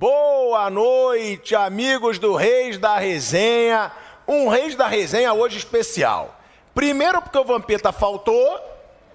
Boa noite, amigos do Reis da Resenha. Um Reis da Resenha hoje especial. Primeiro porque o Vampeta faltou,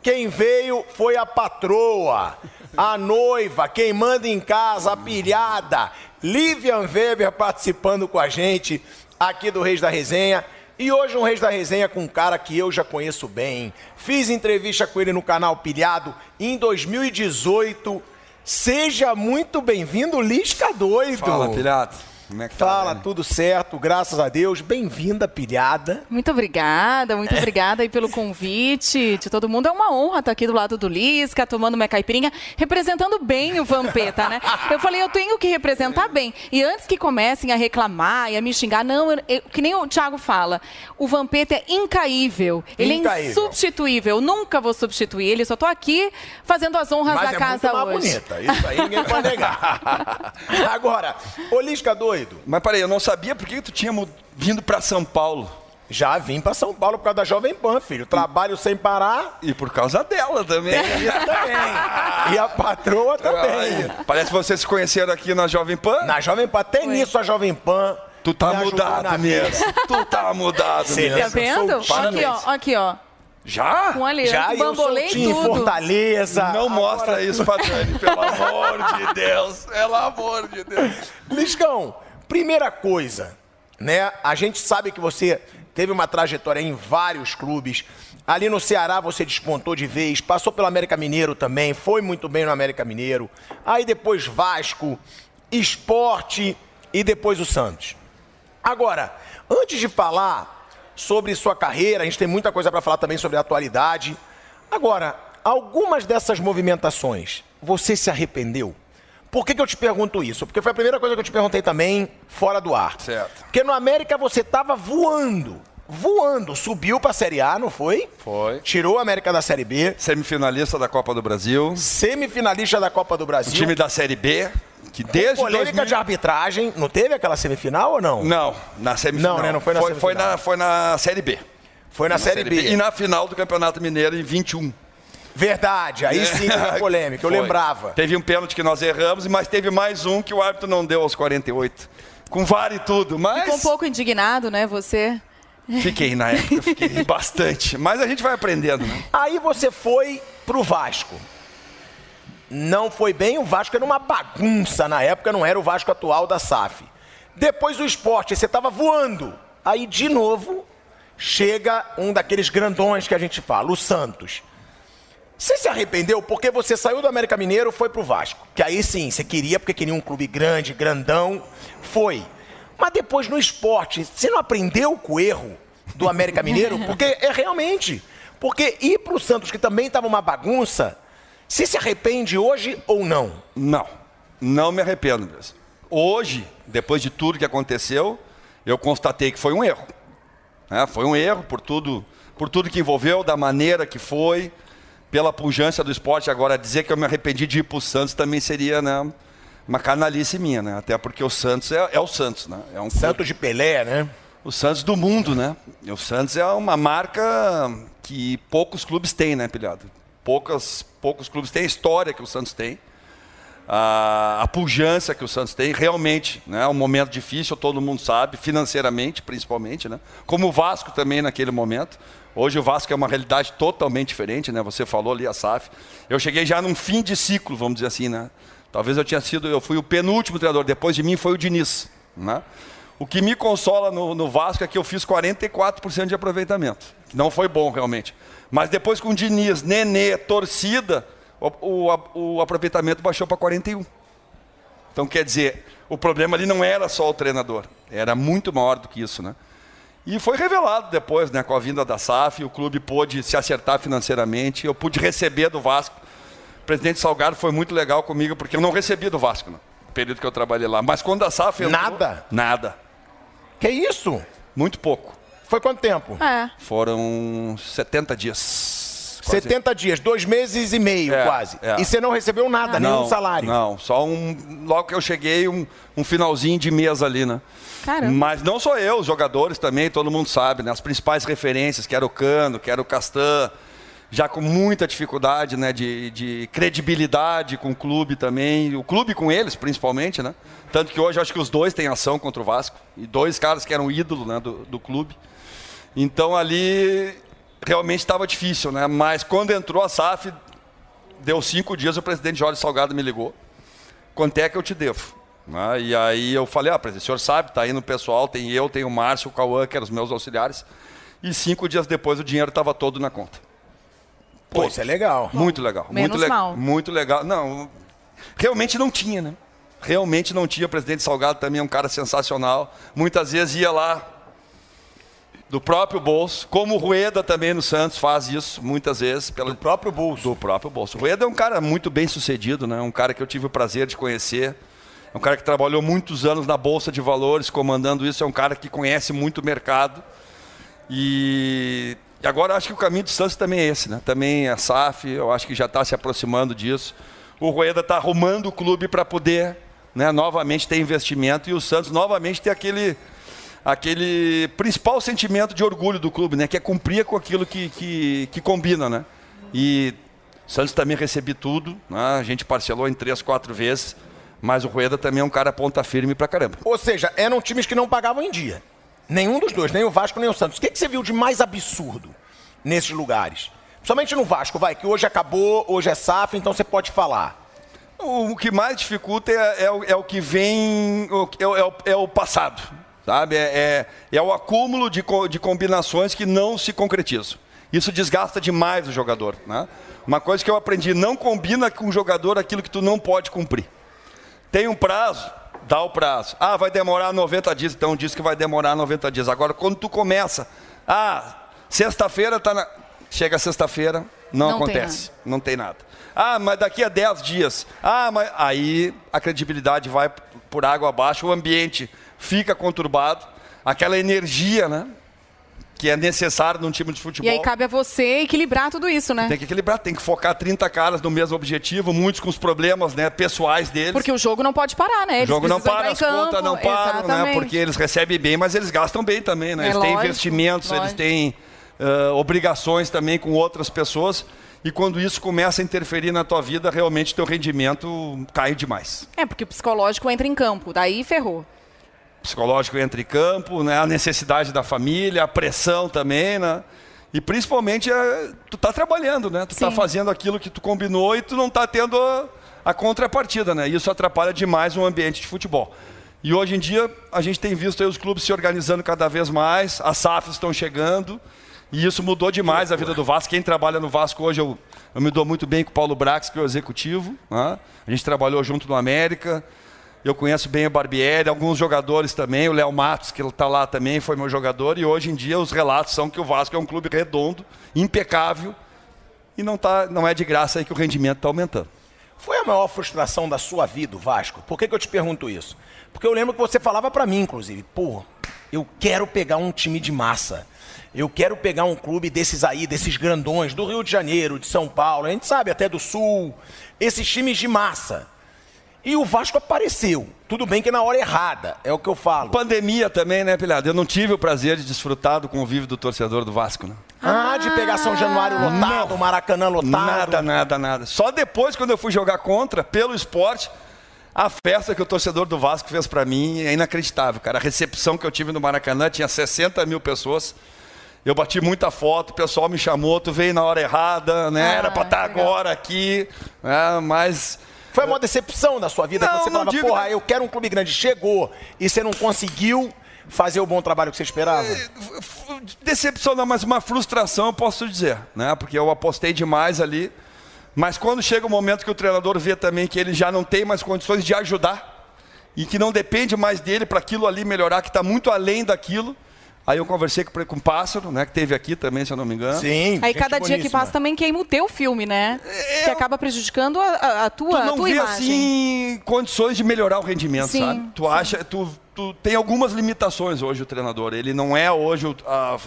quem veio foi a patroa, a noiva, quem manda em casa, a pilhada. Livian Weber participando com a gente aqui do Reis da Resenha. E hoje um Reis da Resenha com um cara que eu já conheço bem. Fiz entrevista com ele no canal Pilhado em 2018 Seja muito bem-vindo, Lisca Doido. Fala, Pilhado. Como é que tá, Fala, tudo certo, graças a Deus. Bem-vinda, pilhada. Muito obrigada, muito obrigada aí pelo convite de todo mundo. É uma honra estar aqui do lado do Lisca, tomando minha caipirinha, representando bem o Vampeta, né? Eu falei, eu tenho que representar bem. E antes que comecem a reclamar e a me xingar, não, eu, que nem o Thiago fala, o Vampeta é incaível. Ele incaível. é insubstituível. Eu nunca vou substituir ele, só tô aqui fazendo as honras Mas da é casa muito hoje. bonita, isso aí ninguém pode negar. Agora, ô Lisca Doido. Mas peraí, eu não sabia por que tu tinha vindo para São Paulo. Já vim para São Paulo por causa da Jovem Pan, filho. Trabalho sem parar. E por causa dela também. Tem isso também. E a patroa também. parece que vocês se conheceram aqui na Jovem Pan. Na Jovem Pan, tem nisso a Jovem Pan. Tu tá mudado mesmo. tu tá mudado Você mesmo. Tá vendo? Aqui, ó. Aqui, ó. Já? Com aliança, Já, bambolei eu tudo. Fortaleza. Não Agora... mostra isso pra Dani, pelo amor de Deus. Pelo amor de Deus. Liscão, Primeira coisa, né? A gente sabe que você teve uma trajetória em vários clubes. Ali no Ceará você despontou de vez, passou pelo América Mineiro também, foi muito bem no América Mineiro. Aí depois Vasco, Esporte e depois o Santos. Agora, antes de falar sobre sua carreira, a gente tem muita coisa para falar também sobre a atualidade. Agora, algumas dessas movimentações, você se arrependeu? Por que, que eu te pergunto isso? Porque foi a primeira coisa que eu te perguntei também fora do ar. Certo. Porque no América você estava voando. Voando, subiu para a Série A, não foi? Foi. Tirou a América da Série B. Semifinalista da Copa do Brasil. Semifinalista da Copa do Brasil. O time da Série B, que desde polêmica 2000... de arbitragem, não teve aquela semifinal ou não? Não, na semifinal. Não, né? Não foi na foi, semifinal. Foi na, foi na Série B. Foi na, na série, série B. B. E na final do Campeonato Mineiro em 21. Verdade, aí sim teve polêmica, eu Foi. lembrava. Teve um pênalti que nós erramos, mas teve mais um que o árbitro não deu aos 48. Com VAR e tudo, mas... Ficou um pouco indignado, né, você? Fiquei na época, fiquei bastante. Mas a gente vai aprendendo, né? Aí você foi pro Vasco. Não foi bem, o Vasco era uma bagunça na época, não era o Vasco atual da SAF. Depois o esporte, você estava voando. Aí, de novo, chega um daqueles grandões que a gente fala, o Santos. Você se arrependeu porque você saiu do América Mineiro foi pro Vasco. Que aí sim, você queria porque queria um clube grande, grandão. Foi. Mas depois no esporte, você não aprendeu com o erro do América Mineiro? Porque é realmente. Porque ir pro Santos, que também estava uma bagunça, você se arrepende hoje ou não? Não. Não me arrependo mesmo. Hoje, depois de tudo que aconteceu, eu constatei que foi um erro. É, foi um erro por tudo, por tudo que envolveu, da maneira que foi pela pujança do esporte. Agora, dizer que eu me arrependi de ir para o Santos também seria né, uma canalice minha, né? Até porque o Santos é, é o Santos, né? É um Santos de Pelé, né? O Santos do mundo, né? E o Santos é uma marca que poucos clubes têm, né, pilhado? Poucas, poucos clubes têm a história que o Santos tem. A, a pujança que o Santos tem, realmente, né, é um momento difícil, todo mundo sabe, financeiramente principalmente, né? Como o Vasco também naquele momento. Hoje o Vasco é uma realidade totalmente diferente, né? Você falou ali a SAF. Eu cheguei já num fim de ciclo, vamos dizer assim, né? Talvez eu tinha sido, eu fui o penúltimo treinador, depois de mim foi o Diniz, né? O que me consola no, no Vasco é que eu fiz 44% de aproveitamento, não foi bom realmente. Mas depois com o Diniz, Nenê, torcida, o, o, o aproveitamento baixou para 41. Então quer dizer, o problema ali não era só o treinador, era muito maior do que isso, né? E foi revelado depois, né, com a vinda da SAF, o clube pôde se acertar financeiramente, eu pude receber do Vasco. O presidente Salgado foi muito legal comigo, porque eu não recebi do Vasco, no período que eu trabalhei lá. Mas quando a SAF entrou, Nada? Nada. Que isso? Muito pouco. Foi quanto tempo? É. Foram 70 dias. Quase. 70 dias, dois meses e meio é, quase. É. E você não recebeu nada, não, nenhum salário? Não, só um. Logo que eu cheguei, um, um finalzinho de mês ali, né? Caramba. Mas não só eu, os jogadores também, todo mundo sabe, né? As principais referências, que era o Cano, que era o Castan, já com muita dificuldade né, de, de, credibilidade com o clube também, o clube com eles principalmente, né? Tanto que hoje acho que os dois têm ação contra o Vasco, e dois caras que eram ídolo né, do, do clube. Então ali realmente estava difícil, né? Mas quando entrou a SAF, deu cinco dias, o presidente Jorge Salgado me ligou. Quanto é que eu te devo? Né? E aí eu falei, ah, presidente, o senhor sabe, está aí no pessoal, tem eu, tem o Márcio, o Cauã, que eram os meus auxiliares. E cinco dias depois o dinheiro estava todo na conta. Pô, isso é legal. Muito legal. Menos muito, le mal. muito legal. Não, realmente não tinha, né? Realmente não tinha. O presidente Salgado também é um cara sensacional. Muitas vezes ia lá do próprio bolso, como o Rueda também no Santos faz isso muitas vezes. Pelo, do próprio bolso. Do próprio bolso. O Rueda é um cara muito bem sucedido, né? um cara que eu tive o prazer de conhecer. É um cara que trabalhou muitos anos na Bolsa de Valores, comandando isso. É um cara que conhece muito o mercado. E, e agora acho que o caminho do Santos também é esse, né? Também a SAF, eu acho que já está se aproximando disso. O Rueda está arrumando o clube para poder né, novamente ter investimento e o Santos novamente ter aquele aquele principal sentimento de orgulho do clube, né? Que é cumprir com aquilo que, que, que combina, né? E Santos também recebi tudo, né? a gente parcelou em três, quatro vezes, mas o Rueda também é um cara ponta firme pra caramba. Ou seja, eram times que não pagavam em dia. Nenhum dos dois, nem o Vasco nem o Santos. O que, que você viu de mais absurdo nesses lugares? Somente no Vasco, vai, que hoje acabou, hoje é SAF, então você pode falar. O, que mais dificulta é, é, o, é o, que vem, é, é, o, é o passado sabe? É, é, é o acúmulo de, de combinações que não se concretizam. Isso desgasta demais o jogador. Né? Uma coisa que eu aprendi, não combina com o jogador aquilo que tu não pode cumprir. Tem um prazo, dá o prazo. Ah, vai demorar 90 dias, então diz que vai demorar 90 dias. Agora, quando tu começa, ah, sexta-feira tá na... Chega sexta-feira, não, não, acontece, tem não tem nada. Ah, mas daqui a 10 dias. Ah, mas aí a credibilidade vai por água abaixo, o ambiente fica conturbado, aquela energia, né? Que é necessário num time de futebol. E aí cabe a você equilibrar tudo isso, né? Tem que equilibrar, tem que focar 30 caras no mesmo objetivo, muitos com os problemas né, pessoais deles. Porque o jogo não pode parar, né? Eles o jogo não para, as campo, contas não param, exatamente. né? Porque eles recebem bem, mas eles gastam bem também, né? É eles lógico, têm investimentos, lógico. eles têm uh, obrigações também com outras pessoas. E quando isso começa a interferir na tua vida, realmente teu rendimento cai demais. É, porque o psicológico entra em campo, daí ferrou psicológico entra em campo, né? a necessidade da família, a pressão também, né? E principalmente é, tu está trabalhando, né? Tu está fazendo aquilo que tu combinou e tu não está tendo a, a, contrapartida, né? Isso atrapalha demais o ambiente de futebol. E hoje em dia a gente tem visto os clubes se organizando cada vez mais, as SAFs estão chegando, e isso mudou demais a vida do Vasco. Quem trabalha no Vasco hoje, eu, eu me dou muito bem com o Paulo Brax, que é o executivo. Né? A gente trabalhou junto no América. Eu conheço bem o Barbieri, alguns jogadores também, o Léo Matos, que está lá também, foi meu jogador, e hoje em dia os relatos são que o Vasco é um clube redondo, impecável, e não, tá, não é de graça aí que o rendimento está aumentando. Foi a maior frustração da sua vida, o Vasco? Por que, que eu te pergunto isso? Porque eu lembro que você falava para mim, inclusive, pô, eu quero pegar um time de massa. Eu quero pegar um clube desses aí, desses grandões, do Rio de Janeiro, de São Paulo, a gente sabe até do Sul, esses times de massa. E o Vasco apareceu. Tudo bem que na hora errada, é o que eu falo. Pandemia também, né, Pilhado? Eu não tive o prazer de desfrutar do convívio do torcedor do Vasco, né? Ah, de pegar São Januário lotado, não. Maracanã lotado. Nada, nada, nada. Só depois, quando eu fui jogar contra, pelo esporte, a festa que o torcedor do Vasco fez para mim é inacreditável, cara. A recepção que eu tive no Maracanã tinha 60 mil pessoas. Eu bati muita foto, o pessoal me chamou, tu veio na hora errada, né? Ah, Era para estar tá agora aqui, né? mas foi uma decepção na sua vida? Não, você falava, digo... porra, eu quero um clube grande. Chegou e você não conseguiu fazer o bom trabalho que você esperava? É, decepção não, mas uma frustração eu posso dizer, né? Porque eu apostei demais ali. Mas quando chega o momento que o treinador vê também que ele já não tem mais condições de ajudar e que não depende mais dele para aquilo ali melhorar, que está muito além daquilo, Aí eu conversei com, com o Pássaro, né, que teve aqui também, se eu não me engano. Sim. Aí cada dia que passa também queima o teu filme, né? É, que acaba prejudicando a, a tua, tu não a tua vê, imagem. assim condições de melhorar o rendimento, sim, sabe? Tu sim. acha, tu, tu tem algumas limitações hoje o treinador. Ele não é hoje o, a,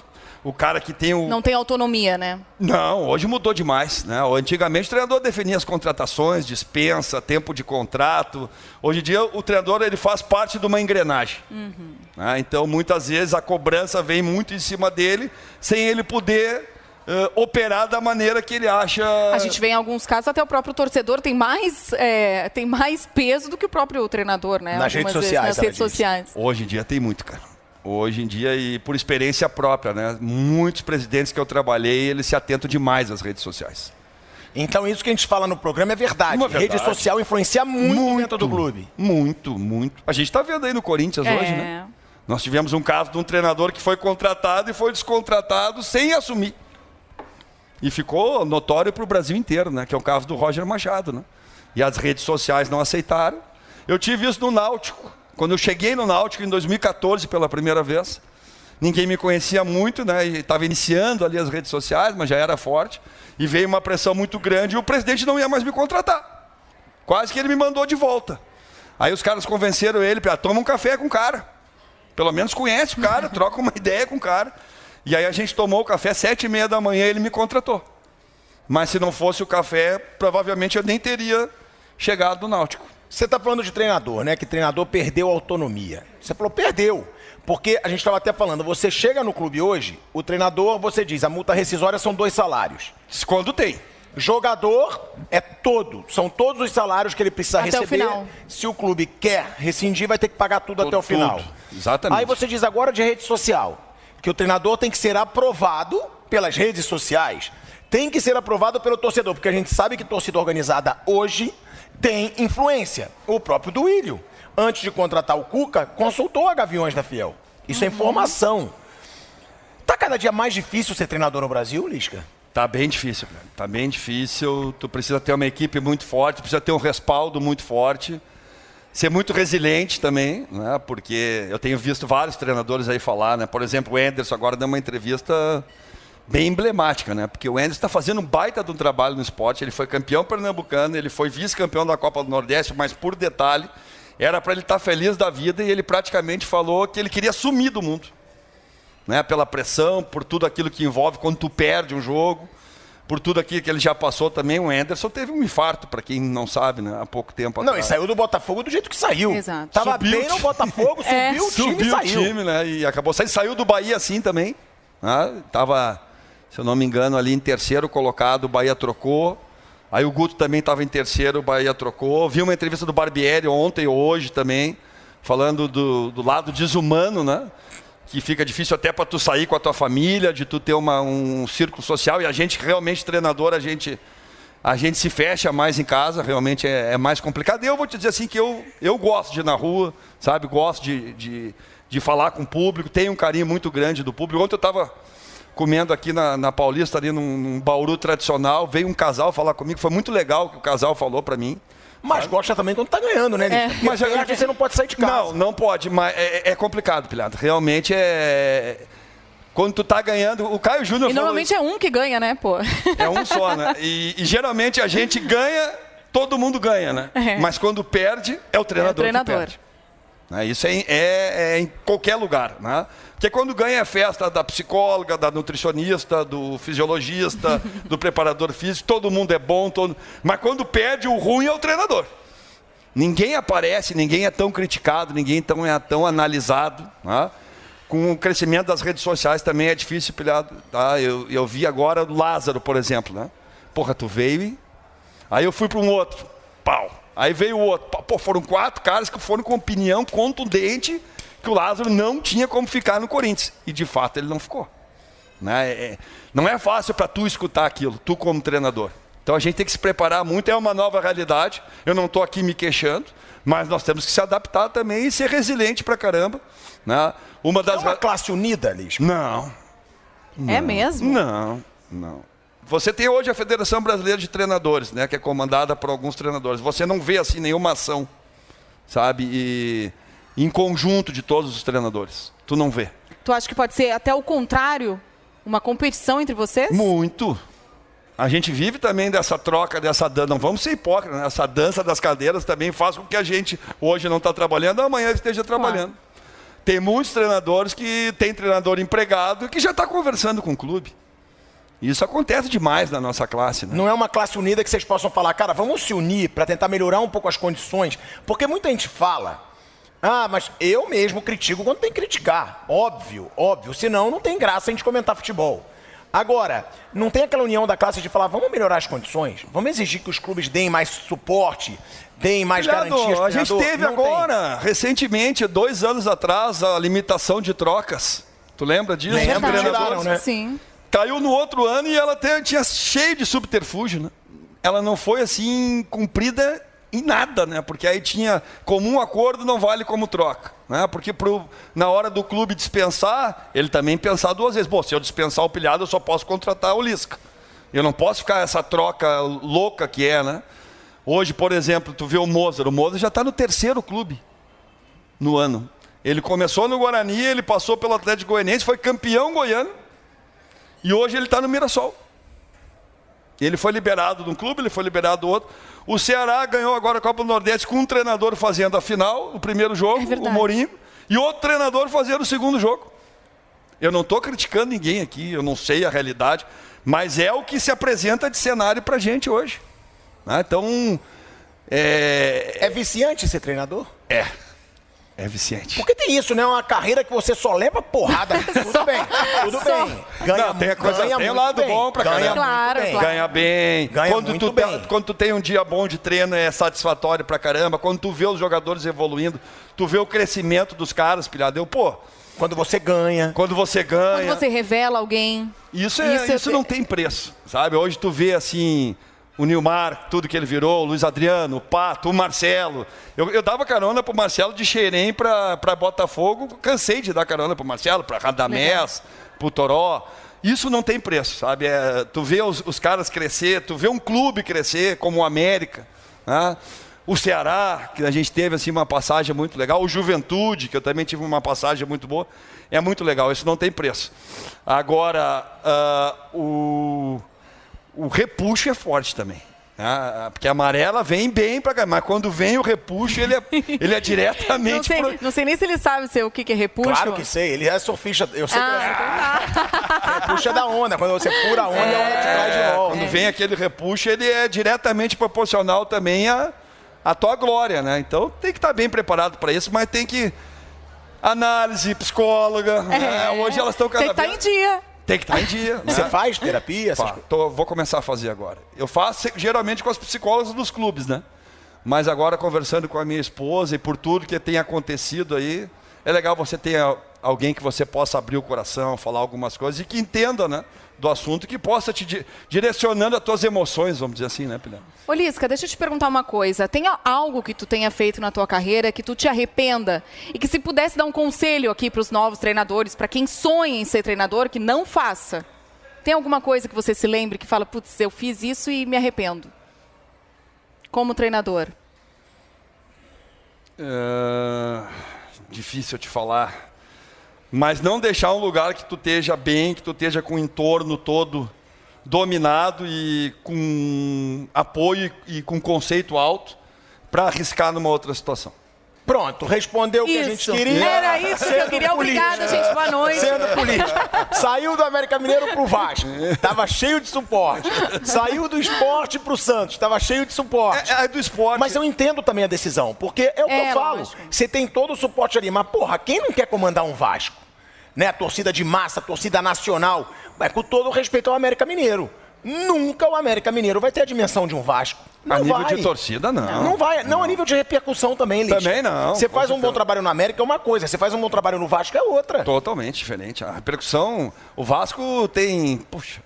o cara que tem o. Não tem autonomia, né? Não, hoje mudou demais. Né? Antigamente o treinador definia as contratações, dispensa, tempo de contrato. Hoje em dia o treinador ele faz parte de uma engrenagem. Uhum. Né? Então muitas vezes a cobrança vem muito em cima dele, sem ele poder uh, operar da maneira que ele acha. A gente vê em alguns casos até o próprio torcedor tem mais, é, tem mais peso do que o próprio treinador, né? Nas redes sociais. Vezes, nas redes sociais. Hoje em dia tem muito, cara. Hoje em dia, e por experiência própria, né? Muitos presidentes que eu trabalhei, eles se atentam demais às redes sociais. Então isso que a gente fala no programa é verdade. Uma verdade. Rede social influencia muito, muito dentro do clube. Muito, muito. A gente está vendo aí no Corinthians é. hoje, né? Nós tivemos um caso de um treinador que foi contratado e foi descontratado sem assumir. E ficou notório para o Brasil inteiro, né? Que é o caso do Roger Machado, né? E as redes sociais não aceitaram. Eu tive isso no Náutico. Quando eu cheguei no Náutico em 2014 pela primeira vez, ninguém me conhecia muito, né? Estava iniciando ali as redes sociais, mas já era forte. E veio uma pressão muito grande e o presidente não ia mais me contratar. Quase que ele me mandou de volta. Aí os caras convenceram ele para tomar um café com o cara. Pelo menos conhece o cara, troca uma ideia com o cara. E aí a gente tomou o café sete e meia da manhã e ele me contratou. Mas se não fosse o café, provavelmente eu nem teria chegado no Náutico. Você está falando de treinador, né? Que treinador perdeu a autonomia. Você falou, perdeu. Porque a gente estava até falando, você chega no clube hoje, o treinador, você diz, a multa rescisória são dois salários. Quando tem. Jogador é todo, são todos os salários que ele precisa até receber. O final. Se o clube quer rescindir, vai ter que pagar tudo, tudo até o final. Tudo. Exatamente. Aí você diz agora de rede social, que o treinador tem que ser aprovado pelas redes sociais, tem que ser aprovado pelo torcedor, porque a gente sabe que torcida organizada hoje tem influência. O próprio Duílio, antes de contratar o Cuca, consultou a Gaviões da Fiel. Isso é uhum. é informação. Tá cada dia mais difícil ser treinador no Brasil, Lisca? Tá bem difícil, cara. Tá bem difícil. Tu precisa ter uma equipe muito forte, precisa ter um respaldo muito forte. Ser muito resiliente também, né? Porque eu tenho visto vários treinadores aí falar, né? Por exemplo, o Anderson agora deu uma entrevista bem emblemática, né? Porque o Anderson está fazendo um baita de um trabalho no esporte. Ele foi campeão pernambucano, ele foi vice-campeão da Copa do Nordeste, mas por detalhe, era para ele estar tá feliz da vida e ele praticamente falou que ele queria sumir do mundo né, pela pressão, por tudo aquilo que envolve quando tu perde um jogo, por tudo aquilo que ele já passou também. O Anderson teve um infarto, para quem não sabe, né, há pouco tempo Não, e saiu do Botafogo do jeito que saiu. Exato. Tava subiu bem no Botafogo, subiu é. o time subiu e saiu. o time, né, e acabou saindo. Saiu do Bahia assim também. Né, tava, se eu não me engano, ali em terceiro colocado, o Bahia trocou. Aí o Guto também estava em terceiro, o Bahia trocou. Vi uma entrevista do Barbieri ontem ou hoje também, falando do, do lado desumano, né? que fica difícil até para tu sair com a tua família, de tu ter uma, um círculo social. E a gente, realmente, treinador, a gente, a gente se fecha mais em casa, realmente é, é mais complicado. E eu vou te dizer assim que eu, eu gosto de ir na rua, sabe? Gosto de, de, de falar com o público, tenho um carinho muito grande do público. Ontem eu estava comendo aqui na, na Paulista, ali num, num bauru tradicional, veio um casal falar comigo, foi muito legal o que o casal falou para mim. Mas sabe? gosta também quando tá ganhando, né? É. Mas a gente você não pode sair de casa. Não, não pode, mas é, é complicado, Pilhado. Realmente é. Quando tu tá ganhando, o Caio Júnior. E normalmente isso. é um que ganha, né, pô? É um só, né? E, e geralmente a gente ganha, todo mundo ganha, né? É. Mas quando perde, é o treinador, é o treinador. que perde. Né? Isso é, é, é, em qualquer lugar. Né? Porque quando ganha é festa da psicóloga, da nutricionista, do fisiologista, do preparador físico, todo mundo é bom, todo... mas quando perde, o ruim é o treinador. Ninguém aparece, ninguém é tão criticado, ninguém tão, é tão analisado. Né? Com o crescimento das redes sociais também é difícil pilhar. Tá? Eu, eu vi agora o Lázaro, por exemplo. Né? Porra, tu veio e... Aí eu fui para um outro. Pau. Aí veio o outro. Pô, foram quatro caras que foram com opinião contundente que o Lázaro não tinha como ficar no Corinthians. E de fato ele não ficou. Né? É, não é fácil para tu escutar aquilo, tu como treinador. Então a gente tem que se preparar muito, é uma nova realidade. Eu não estou aqui me queixando, mas nós temos que se adaptar também e ser resiliente para caramba. Né? Uma das... É uma classe unida, Liz? Não. não. É mesmo? Não, não. Você tem hoje a Federação Brasileira de Treinadores, né, que é comandada por alguns treinadores. Você não vê assim nenhuma ação, sabe, e, em conjunto de todos os treinadores. Tu não vê. Tu acha que pode ser até o contrário, uma competição entre vocês? Muito. A gente vive também dessa troca, dessa dança. Não vamos ser hipócritas, né? essa dança das cadeiras também faz com que a gente hoje não está trabalhando, amanhã esteja trabalhando. Claro. Tem muitos treinadores que tem treinador empregado e que já está conversando com o clube. Isso acontece demais na nossa classe. Né? Não é uma classe unida que vocês possam falar, cara, vamos se unir para tentar melhorar um pouco as condições. Porque muita gente fala, ah, mas eu mesmo critico quando tem que criticar. Óbvio, óbvio. Senão não tem graça a gente comentar futebol. Agora, não tem aquela união da classe de falar, vamos melhorar as condições, vamos exigir que os clubes deem mais suporte, deem mais Filhado, garantias. a gente teve Não tem. agora, recentemente, dois anos atrás, a limitação de trocas. Tu lembra disso? Treinadores- tiraram, né? Sim. Caiu no outro ano e ela tinha cheio de subterfúgio, né? Ela não foi assim cumprida em nada, né? Porque aí tinha comum acordo não vale como troca, né? Porque pro, na hora do clube dispensar, ele também pensar duas vezes. Bom, se eu dispensar o pilhado, eu só posso contratar o Lisca. Eu não posso ficar essa troca louca que é, né? Hoje, por exemplo, tu vê o Mozart. O Mozart já está no terceiro clube no ano. Ele começou no Guarani, ele passou pelo Atlético Goianiense, foi campeão goiano. E hoje ele está no Mirassol. Ele foi liberado de um clube, ele foi liberado do outro. O Ceará ganhou agora a Copa do Nordeste com um treinador fazendo a final, o primeiro jogo, É o. Mourinho, e outro treinador fazendo o segundo jogo. Eu não estou criticando ninguém aqui, eu não sei a realidade, mas é o que se apresenta de cenário para gente hoje. né? Então, é, É viciante ser treinador? é, é viciante. Porque tem isso, né? Uma carreira que você só leva porrada. tudo bem, tudo Só. bem. Ganha, Não, tem a coisa- ganha tem muito lado bem. bom pra ganha caramba. Claro, muito bem. claro. Ganha bem. Ganha quando, muito tu bem. quando tu tem um dia bom de treino é satisfatório pra caramba. Quando tu vê os jogadores evoluindo, tu vê o crescimento dos caras, pilhado. Eu, pô, Quando você ganha. quando você ganha. Quando você revela alguém. Isso, é, Isso isso, é- não tem preço, sabe? Hoje tu vê assim o Nilmar, tudo que ele virou, o Luiz Adriano, o Pato, o Marcelo. Eu, eu dava carona pro Marcelo de Xerém pra, pra Botafogo, cansei de dar carona pro Marcelo, pra Radamés, pro Toró. Isso não tem preço, sabe? É, tu vê os, os caras crescer, tu vê um clube crescer, como o América, né? o Ceará, que a gente teve assim uma passagem muito legal, o Juventude, que eu também tive uma passagem muito boa, é muito legal, isso não tem preço. Agora, ah, o, o repuxo é forte também. né? porque a amarela vem bem para cá, mas quando vem o repuxo, ele é, ele é Não diretamente sei, pro- não sei nem se ele sabe ser o que, que é repuxo. Claro que sei, ele é surfista. Eu sei Ah, que então tá. ele é puxa da onda. Quando você fura a onda, a onda te traz de volta. Quando vem aquele repuxo, ele é diretamente proporcional também à, à tua glória, né? Então tem que estar bem preparado para isso, mas tem que análise, psicóloga. né? Hoje elas estão cada Tem que estar vez em dia. Tem que estar em dia. Você né? faz terapia? Pá, tô- vou começar a fazer agora. Eu faço geralmente com as psicólogas dos clubes, né? Mas agora conversando com a minha esposa e por tudo que tem acontecido aí, é legal você ter alguém que você possa abrir o coração, falar algumas coisas e que entenda, né, do assunto, que possa te di- direcionando as tuas emoções, vamos dizer assim, né, Pilhão? Ô, Lisca, deixa eu te perguntar uma coisa. Tem algo que tu tenha feito na tua carreira que tu te arrependa? E que se pudesse dar um conselho aqui para os novos treinadores, para quem sonha em ser treinador, que não faça. Tem alguma coisa que você se lembre que fala, putz, eu fiz isso e me arrependo? Como treinador. É, difícil te falar. Mas não deixar um lugar que tu esteja bem, que tu esteja com o entorno todo dominado e com apoio e com conceito alto para arriscar numa outra situação. Pronto, respondeu o que a gente queria. Era isso que eu queria. Obrigada, gente. Boa noite. Sendo político. Saiu do América Mineiro pro Vasco. Tava cheio de suporte. Saiu do esporte pro Santos. Tava cheio de suporte. É, é do esporte. Mas eu entendo também a decisão, porque é o que É, eu falo. lógico. Você tem todo o suporte ali, mas porra, quem não quer comandar um Vasco? Né? A torcida de massa, a torcida nacional, é com todo o respeito ao América Mineiro. Nunca o América Mineiro vai ter a dimensão de um Vasco. Não a nível vai. de torcida, não. Não vai, não a nível de repercussão também, Liz. Também não, Você faz um bom trabalho no América é uma coisa, você faz um bom trabalho no Vasco é outra. Totalmente diferente. A repercussão. O Vasco tem, puxa,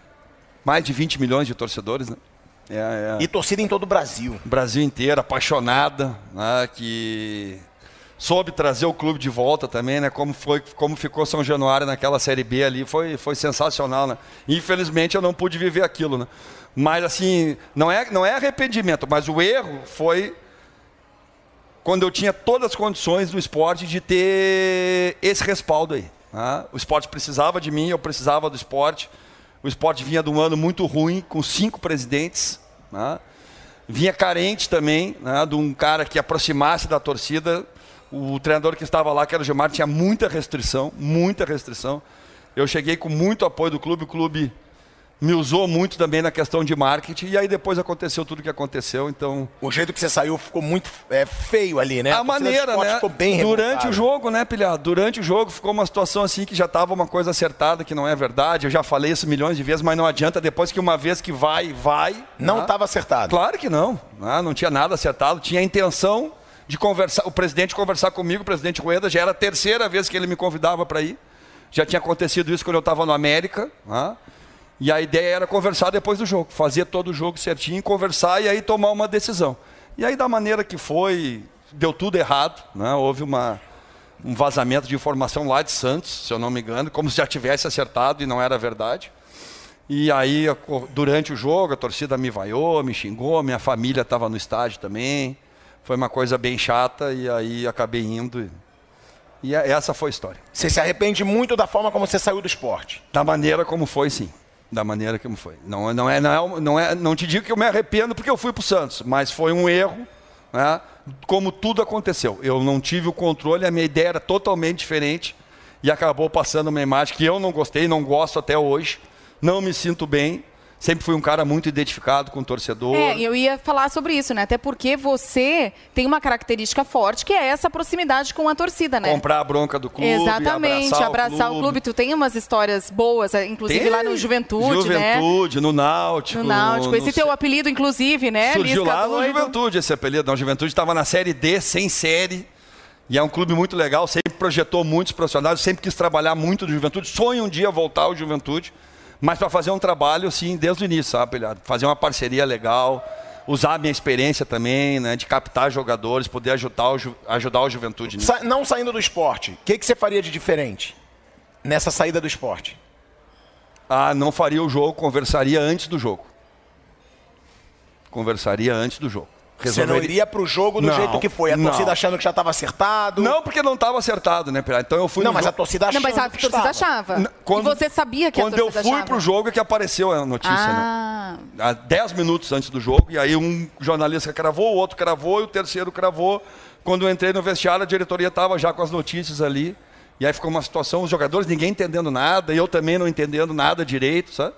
mais de 20 milhões de torcedores, né? É, é. E torcida em todo o Brasil. Brasil inteiro, apaixonada, né, que soube trazer o clube de volta também, né? Como foi, como ficou São Januário naquela série B ali, foi, foi sensacional, né? Infelizmente eu não pude viver aquilo, né? Mas assim, não é, não é arrependimento, mas o erro foi quando eu tinha todas as condições do esporte de ter esse respaldo aí. né? O esporte precisava de mim, eu precisava do esporte. O esporte vinha de um ano muito ruim, com cinco presidentes. né? Vinha carente também né, de um cara que aproximasse da torcida. O treinador que estava lá, que era o Gilmar, tinha muita restrição, muita restrição. Eu cheguei com muito apoio do clube, o clube me usou muito também na questão de marketing, e aí depois aconteceu tudo o que aconteceu, então... O jeito que você saiu ficou muito é, feio ali, né? A, maneira, né? Ficou bem Durante o jogo, né, pilhado? Durante o jogo ficou uma situação assim que já estava uma coisa acertada, que não é verdade. Eu já falei isso milhões de vezes, mas não adianta, depois que uma vez que vai, vai... Não estava né? acertado. Claro que não, né? não tinha nada acertado, tinha a intenção de conversar, o presidente conversar comigo, o presidente Rueda, já era a terceira vez que ele me convidava para ir. Já tinha acontecido isso quando eu estava no América. Né? E a ideia era conversar depois do jogo, fazer todo o jogo certinho, conversar e aí tomar uma decisão. E aí, da maneira que foi, deu tudo errado. Né? Houve uma, um vazamento de informação lá de Santos, se eu não me engano, como se já tivesse acertado e não era verdade. E aí, durante o jogo, a torcida me vaiou, me xingou, minha família estava no estádio também. Foi uma coisa bem chata e aí acabei indo. E é, essa foi a história. Você se arrepende muito da forma como você saiu do esporte? Da maneira como foi, sim. Da maneira como foi. Não, não, é, não, é, não, é, não te digo que eu me arrependo porque eu fui para o Santos, mas foi um erro, né? como tudo aconteceu. Eu não tive o controle, a minha ideia era totalmente diferente e acabou passando uma imagem que eu não gostei, não gosto até hoje, não me sinto bem sempre fui um cara muito identificado com o torcedor. É, eu ia falar sobre isso, né? Até porque você tem uma característica forte que é essa proximidade com a torcida, né? Comprar a bronca do clube, Exatamente, abraçar, abraçar o, clube. o, clube. Tu tem umas histórias boas, é, inclusive tem. lá no Juventude, Juventude né? Juventude, no Náutico. No Náutico. No... Esse teu apelido, inclusive, né? Surgiu Lisca lá doido. no Juventude esse apelido. Não, Juventude estava na Série D, sem série. E é um clube muito legal, sempre projetou muitos profissionais, sempre quis trabalhar muito do Juventude. Sonho um dia voltar ao Juventude mas para fazer um trabalho, sim, desde o início, sabe? Fazer uma parceria legal, usar a minha experiência também, né, de captar jogadores, poder ajudar o, ajudar o juventude nisso. Sa não saindo do esporte, o que, que você faria de diferente nessa saída do esporte? Ah, não faria o jogo, conversaria antes do jogo. Conversaria antes do jogo. Você não iria para o jogo do não, jeito que foi? A não. torcida achando que já estava acertado? Não, porque não estava acertado, né, Pirata? Então eu fui. Não, mas jogo... a torcida achava. Não, mas a torcida achava. Quando, e você sabia que a torcida Quando eu fui para o jogo é que apareceu a notícia, ah. né? Há 10 minutos antes do jogo, e aí um jornalista cravou, o outro cravou e o terceiro cravou. Quando eu entrei no vestiário, a diretoria estava já com as notícias ali. E aí ficou uma situação, os jogadores, ninguém entendendo nada, e eu também não entendendo nada direito, sabe?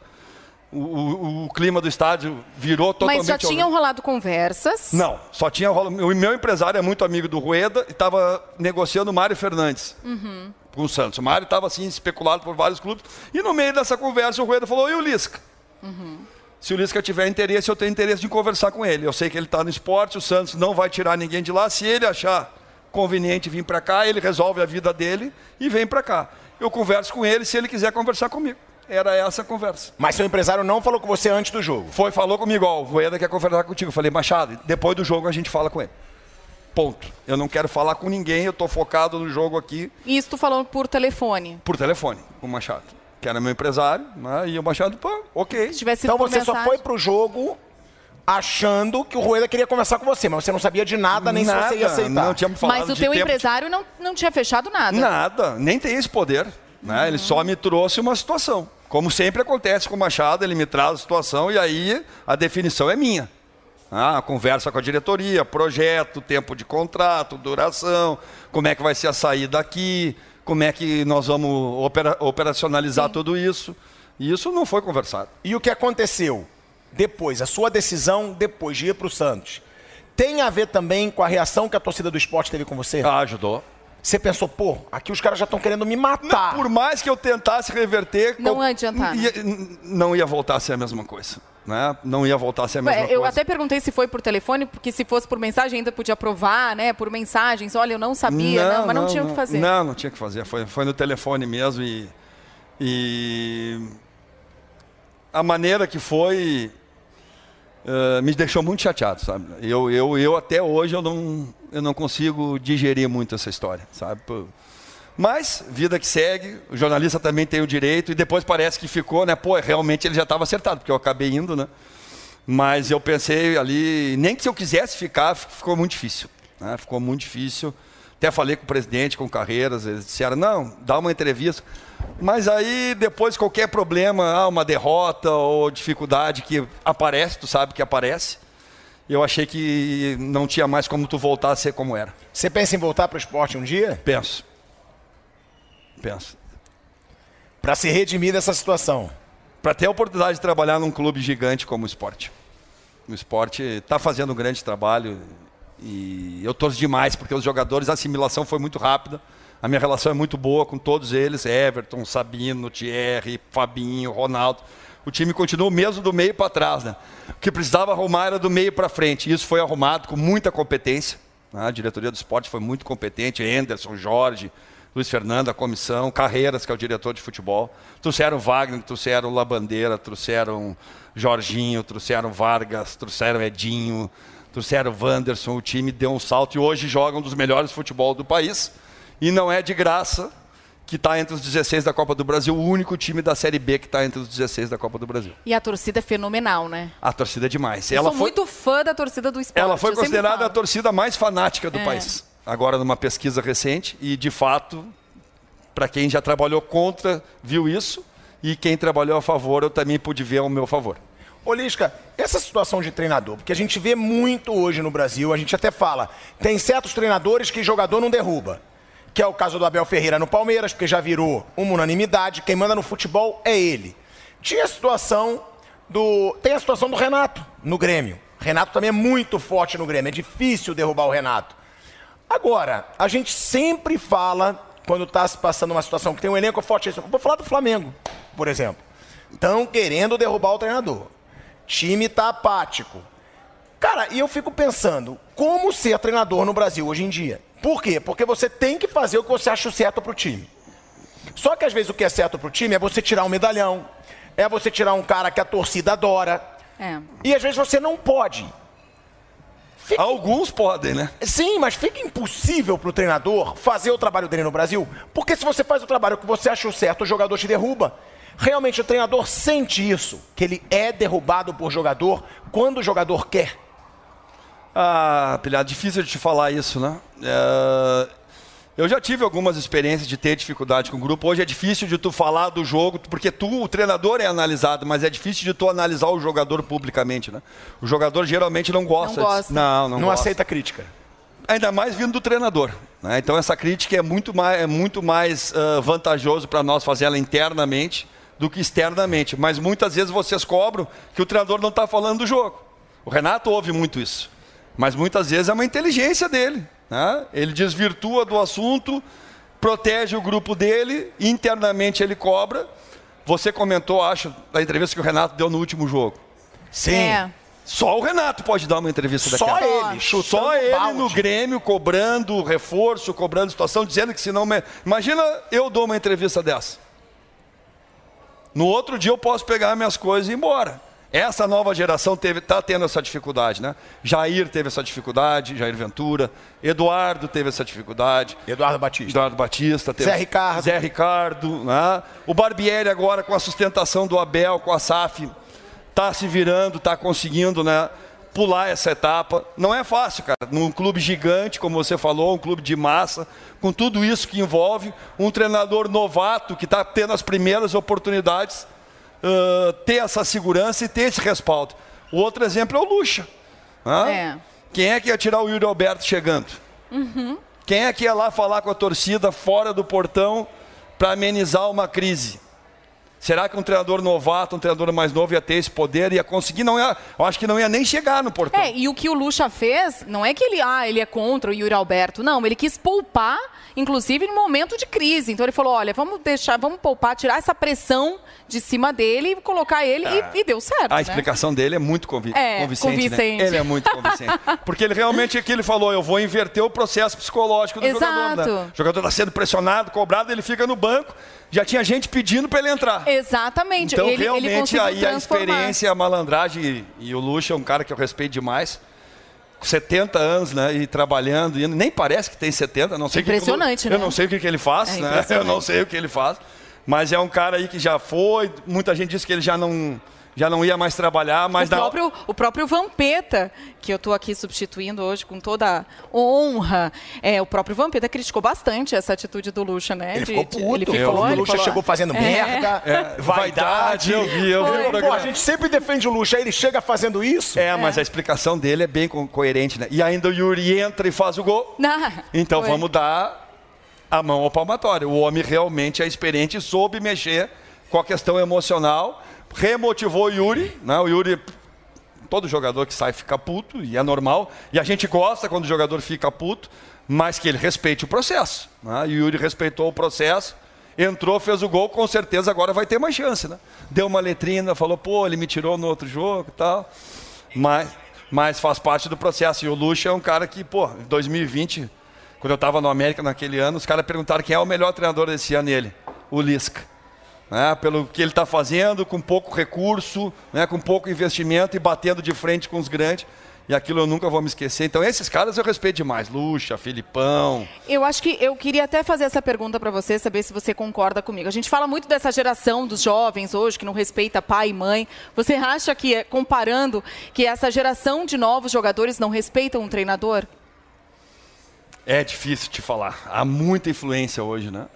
O, o, o, clima do estádio virou totalmente... Mas já tinham rolado conversas? Não, só tinha rolado... O meu empresário é muito amigo do Rueda e estava negociando o Mário Fernandes uhum. com o Santos. O Mário estava assim, especulado por vários clubes. E no meio dessa conversa o Rueda falou, e o Lisca? Uhum. Se o Lisca tiver interesse, eu tenho interesse de conversar com ele. Eu sei que ele está no esporte, o Santos não vai tirar ninguém de lá. Se ele achar conveniente vir para cá, ele resolve a vida dele e vem para cá. Eu converso com ele se ele quiser conversar comigo. Era essa a conversa. Mas seu empresário não falou com você antes do jogo? Foi, falou comigo, ó, o Voeda quer conversar contigo. Eu falei, Machado, depois do jogo a gente fala com ele. Ponto. Eu não quero falar com ninguém, eu estou focado no jogo aqui. Isso tu falou por telefone? Por telefone, com o Machado. Que era meu empresário, né? e o Machado, pô, ok. Se tivesse então você mensagem... só foi pro jogo achando que o Rueda queria conversar com você, mas você não sabia de nada, nem nada, se você ia aceitar. Não tinha falado mas o teu empresário de... não, não tinha fechado nada? Nada, nem tem esse poder. Né? Ele só me trouxe uma situação. Como sempre acontece com o Machado, ele me traz a situação e aí a definição é minha. Ah, conversa com a diretoria, projeto, tempo de contrato, duração, como é que vai ser a saída aqui, como é que nós vamos opera operacionalizar Sim. tudo isso. E isso não foi conversado. E o que aconteceu depois, a sua decisão depois de ir para o Santos, tem a ver também com a reação que a torcida do esporte teve com você? Ah, ajudou. Você pensou, pô, aqui os caras já estão querendo me matar. Não, por mais que eu tentasse reverter, não ia adiantar. Ia, não ia voltar a ser a mesma coisa. Né? Não ia voltar a ser a mesma eu coisa. Eu até perguntei se foi por telefone, porque se fosse por mensagem ainda podia provar, né? Por mensagens, olha, eu não sabia, não, não mas não, não tinha o que fazer. Não, não tinha o que fazer. Foi, foi no telefone mesmo e, e a maneira que foi uh, me deixou muito chateado, sabe? Eu, eu, eu até hoje eu não, eu não consigo digerir muito essa história, sabe? Mas, vida que segue, o jornalista também tem o direito, e depois parece que ficou, né? Pô, realmente ele já estava acertado, porque eu acabei indo, né? Mas eu pensei ali, nem que se eu quisesse ficar, ficou muito difícil. Né? Ficou muito difícil. Até falei com o presidente, com Carreiras, eles disseram, não, dá uma entrevista. Mas aí, depois, qualquer problema, ah, uma derrota ou dificuldade que aparece, tu sabe que aparece, eu achei que não tinha mais como tu voltar a ser como era. Você pensa em voltar para o esporte um dia? Penso. Penso. Para se redimir dessa situação? para ter a oportunidade de trabalhar num clube gigante como o esporte. O esporte está fazendo um grande trabalho e eu torço demais, porque os jogadores, a assimilação foi muito rápida. A minha relação é muito boa com todos eles: Everton, Sabino, Thierry, Fabinho, Ronaldo. O time continua mesmo do meio para trás. Né? O que precisava arrumar era do meio para frente. Isso foi arrumado com muita competência. Né? A diretoria do esporte foi muito competente: Anderson, Jorge, Luiz Fernando, a comissão, Carreiras, que é o diretor de futebol. Trouxeram Wagner, trouxeram Labandeira, trouxeram Jorginho, trouxeram Vargas, trouxeram Edinho, trouxeram Wanderson. O time deu um salto e hoje joga um dos melhores futebol do país. E não é de graça que está entre os 16 da Copa do Brasil, o único time da Série B que está entre os 16 da Copa do Brasil. E a torcida é fenomenal, né? A torcida é demais. Eu ela sou foi, muito fã da torcida do esporte. ela foi eu considerada a torcida mais fanática do É. país. Agora, numa pesquisa recente, e de fato, para quem já trabalhou contra, viu isso, e quem trabalhou a favor, eu também pude ver ao meu favor. Ô Lisca, essa situação de treinador, porque a gente vê muito hoje no Brasil, a gente até fala, tem certos treinadores que jogador não derruba. Que é o caso do Abel Ferreira no Palmeiras, porque já virou uma unanimidade, quem manda no futebol é ele. Tinha a situação do. Tem a situação do Renato no Grêmio. Renato também é muito forte no Grêmio, é difícil derrubar o Renato. Agora, a gente sempre fala, quando está se passando uma situação que tem um elenco forte, vou falar do Flamengo, por exemplo. Estão querendo derrubar o treinador. Time tá apático. Cara, e eu fico pensando, como ser treinador no Brasil hoje em dia? Por quê? Porque você tem que fazer o que você acha certo pro time. Só que às vezes o que é certo pro time é você tirar um medalhão, é você tirar um cara que a torcida adora. É. E às vezes você não pode. Fica Alguns podem, né? Sim, mas fica impossível pro treinador fazer o trabalho dele no Brasil, porque se você faz o trabalho que você acha certo, o jogador te derruba. Realmente o treinador sente isso, que ele é derrubado por jogador quando o jogador quer. Ah, pilhado, difícil de te falar isso, né? É, Eu já tive algumas experiências de ter dificuldade com o grupo. Hoje é difícil de tu falar do jogo, porque tu, o treinador, é analisado, mas é difícil de tu analisar o jogador publicamente, né? O jogador geralmente não gosta. Não disso. gosta. Não, não, Não, gosta. aceita crítica. Ainda mais vindo do treinador. né? Então essa crítica é muito mais, é muito mais ah, vantajoso para nós fazer ela internamente do que externamente. Mas muitas vezes vocês cobram que o treinador não está falando do jogo. O Renato ouve muito isso. Mas muitas vezes é uma inteligência dele. né? Ele desvirtua do assunto, protege o grupo dele, internamente ele cobra. Você comentou, acho, da entrevista que o Renato deu no último jogo. Sim. É. Só o Renato pode dar uma entrevista Só daquela. ele, chutando Só ele balde. no Grêmio cobrando reforço, cobrando situação, dizendo que se não. Me... Imagina eu dou uma entrevista dessa. No outro dia eu posso pegar minhas coisas e ir embora. Essa nova geração está tendo essa dificuldade, né? Jair teve essa dificuldade, Jair Ventura. Eduardo teve essa dificuldade. Eduardo Batista. Eduardo Batista. Teve Zé Ricardo. Zé Ricardo. Né? O Barbieri agora com a sustentação do Abel, com a SAF, está se virando, está conseguindo né, pular essa etapa. Não é fácil, cara. Num clube gigante, como você falou, um clube de massa, com tudo isso que envolve, um treinador novato que está tendo as primeiras oportunidades, ter essa segurança e ter esse respaldo. O outro exemplo é o Lucha. né? É. Quem é que ia tirar o Yuri Alberto chegando? Quem é que ia lá falar com a torcida fora do portão para amenizar uma crise? Será que um treinador novato, um treinador mais novo ia ter esse poder, ia conseguir? Não ia, eu acho que não ia nem chegar no portão. É, e o que o Lucha fez, não é que ele, ah, ele é contra o Yuri Alberto, não, ele quis poupar, inclusive em momento de crise. Então ele falou, olha, vamos deixar, vamos poupar, tirar essa pressão de cima dele e colocar ele e, e deu certo, A né? explicação dele é muito convi É, convincente, né? convincente. Ele é muito convincente. Porque ele realmente, é que ele falou, eu vou inverter o processo psicológico do jogador. Né? Exato. O jogador está sendo pressionado, cobrado, ele fica no banco, já tinha gente pedindo para ele entrar. Exatamente. Então, ele, ele realmente, conseguiu aí a experiência, a malandragem, e, e o Lucha é um cara que eu respeito demais. Com 70 anos, né, e trabalhando, e nem parece que tem 70, não sei o que Impressionante, Eu né? não sei o que, que ele faz, É né? Eu impressionante. não sei o que ele faz. Mas é um cara aí que já foi, muita gente disse que ele já não, já não ia mais trabalhar, mas o, na- próprio, o próprio Vampeta, que eu estou aqui substituindo hoje com toda honra, é, o próprio Vampeta criticou bastante essa atitude do Lucha, né? Ele De- ficou puto. ele Ele ficou, o ele Lucha falou- chegou fazendo É. merda, É, vaidade. eu vi, eu vi o Pô, a gente sempre defende o Lucha, aí ele chega fazendo isso. É, mas a explicação dele é bem co- coerente, né? E ainda o Yuri entra e faz o gol. Não, Então foi. vamos dar a mão ao palmatório. O homem realmente é experiente e soube mexer com a questão emocional remotivou o Yuri, né? O Yuri, todo jogador que sai fica puto, e é normal. E a gente gosta quando o jogador fica puto, mas que ele respeite o processo. Né? E o Yuri respeitou o processo, entrou, fez o gol, com certeza agora vai ter mais chance, né? Deu uma letrinha, falou, pô, ele me tirou no outro jogo e tal. Mas, mas faz parte do processo. E o Lucha é um cara que, pô, em 2020, quando eu estava no América naquele ano, os caras perguntaram quem é o melhor treinador desse ano, e ele, o Lisca. Né, pelo que ele está fazendo, com pouco recurso, né, com pouco investimento e batendo de frente com os grandes. E aquilo eu nunca vou me esquecer. Então, esses caras eu respeito demais. Luxa, Filipão. Eu acho que eu queria até fazer essa pergunta para você, saber se você concorda comigo. A gente fala muito dessa geração dos jovens hoje, que não respeita pai e mãe. Você acha que, comparando, que essa geração de novos jogadores não respeitam um treinador? É difícil te falar. Há muita influência hoje, né?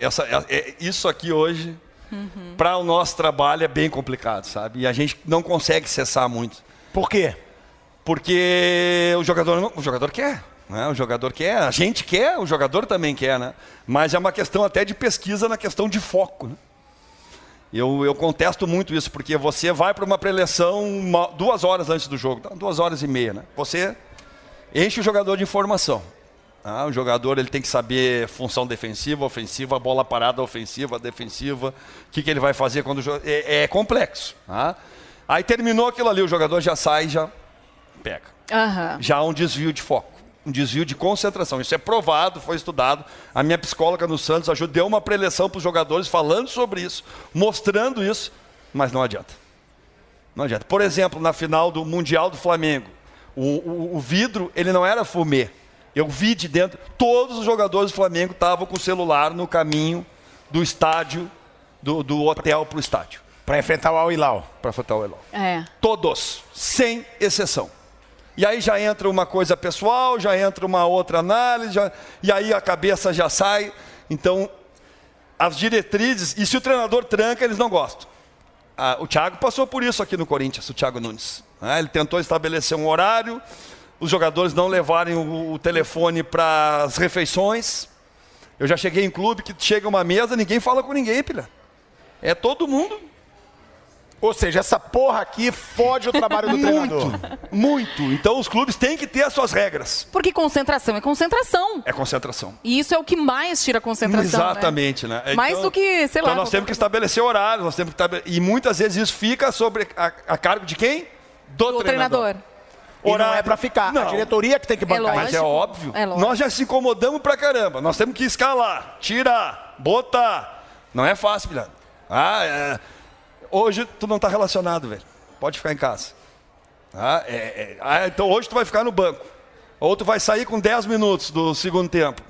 Essa, é, é isso aqui hoje, uhum. para o nosso trabalho, é bem complicado, sabe? E a gente não consegue cessar muito. Por quê? Porque o jogador, o jogador quer. Né? O jogador quer, a gente quer, o jogador também quer, né? Mas é uma questão até de pesquisa na questão de foco. Né? Eu, eu contesto muito isso, porque você vai para uma preleção uma, duas horas antes do jogo, tá? duas horas e meia. Né? Você enche o jogador de informação. Tá? O jogador ele tem que saber função defensiva, ofensiva, bola parada, ofensiva, defensiva, o que, que ele vai fazer quando o jogo. É, é complexo. Tá? Aí terminou aquilo ali, o jogador já sai, já pega. Uhum. Já há um desvio de foco, um desvio de concentração. Isso é provado, foi estudado. A minha psicóloga no Santos ajudou uma preleção para os jogadores falando sobre isso, mostrando isso, mas não adianta. Não adianta. Por exemplo, na final do Mundial do Flamengo, o, o, o vidro ele não era fumê. Eu vi de dentro, todos os jogadores do Flamengo estavam com o celular no caminho do estádio, do, do hotel para o estádio. Para enfrentar o Al-Hilal. Para enfrentar o Al-Hilal. É. Todos, sem exceção. E aí já entra uma coisa pessoal, já entra uma outra análise, já, e aí a cabeça já sai. Então, as diretrizes, e se o treinador tranca, eles não gostam. Ah, o Thiago passou por isso aqui no Corinthians, o Thiago Nunes. Ah, ele tentou estabelecer um horário, os jogadores não levarem o, o telefone para as refeições. Eu já cheguei em clube que chega uma mesa, ninguém fala com ninguém, pilha. É todo mundo ou seja, essa porra aqui fode o trabalho do treinador. Muito. Então os clubes têm que ter as suas regras. Porque concentração é concentração. É concentração. E isso é o que mais tira a concentração. Né? Exatamente, né? né? Mais então, do que, sei lá. Então nós temos que estabelecer horários, nós temos que estabelecer... E muitas vezes isso fica sobre a, a cargo de quem? Do, do treinador. treinador. E Horário. não é para ficar. Não. A diretoria que tem que bancar. É Mas é óbvio. É nós já se incomodamos pra caramba. Nós temos que escalar, tirar, botar. Não é fácil, filha. Ah, é hoje tu não está relacionado, velho. Pode ficar em casa. Ah, é, é, ah, então hoje tu vai ficar no banco. Ou tu vai sair com 10 minutos do segundo tempo.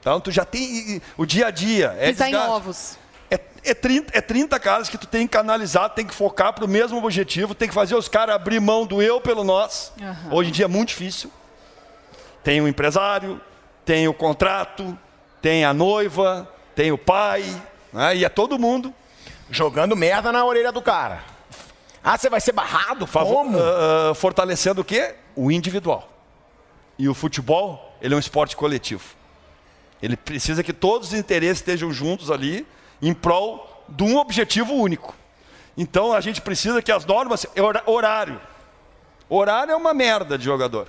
Então tu já tem o dia a dia. É Pisar em ovos. É, é, 30, é 30 caras que tu tem que analisar, tem que focar para o mesmo objetivo, tem que fazer os caras abrir mão do eu pelo nós. Uhum. Hoje em dia é muito difícil. Tem o empresário, tem o contrato, tem a noiva, tem o pai, né? e é todo mundo Jogando merda na orelha do cara. Ah, você vai ser barrado? Como? Uh, uh, fortalecendo o quê? O individual. E o futebol, ele é um esporte coletivo. Ele precisa que todos os interesses estejam juntos ali em prol de um objetivo único. Então a gente precisa que as normas. Horário. Horário é uma merda de jogador.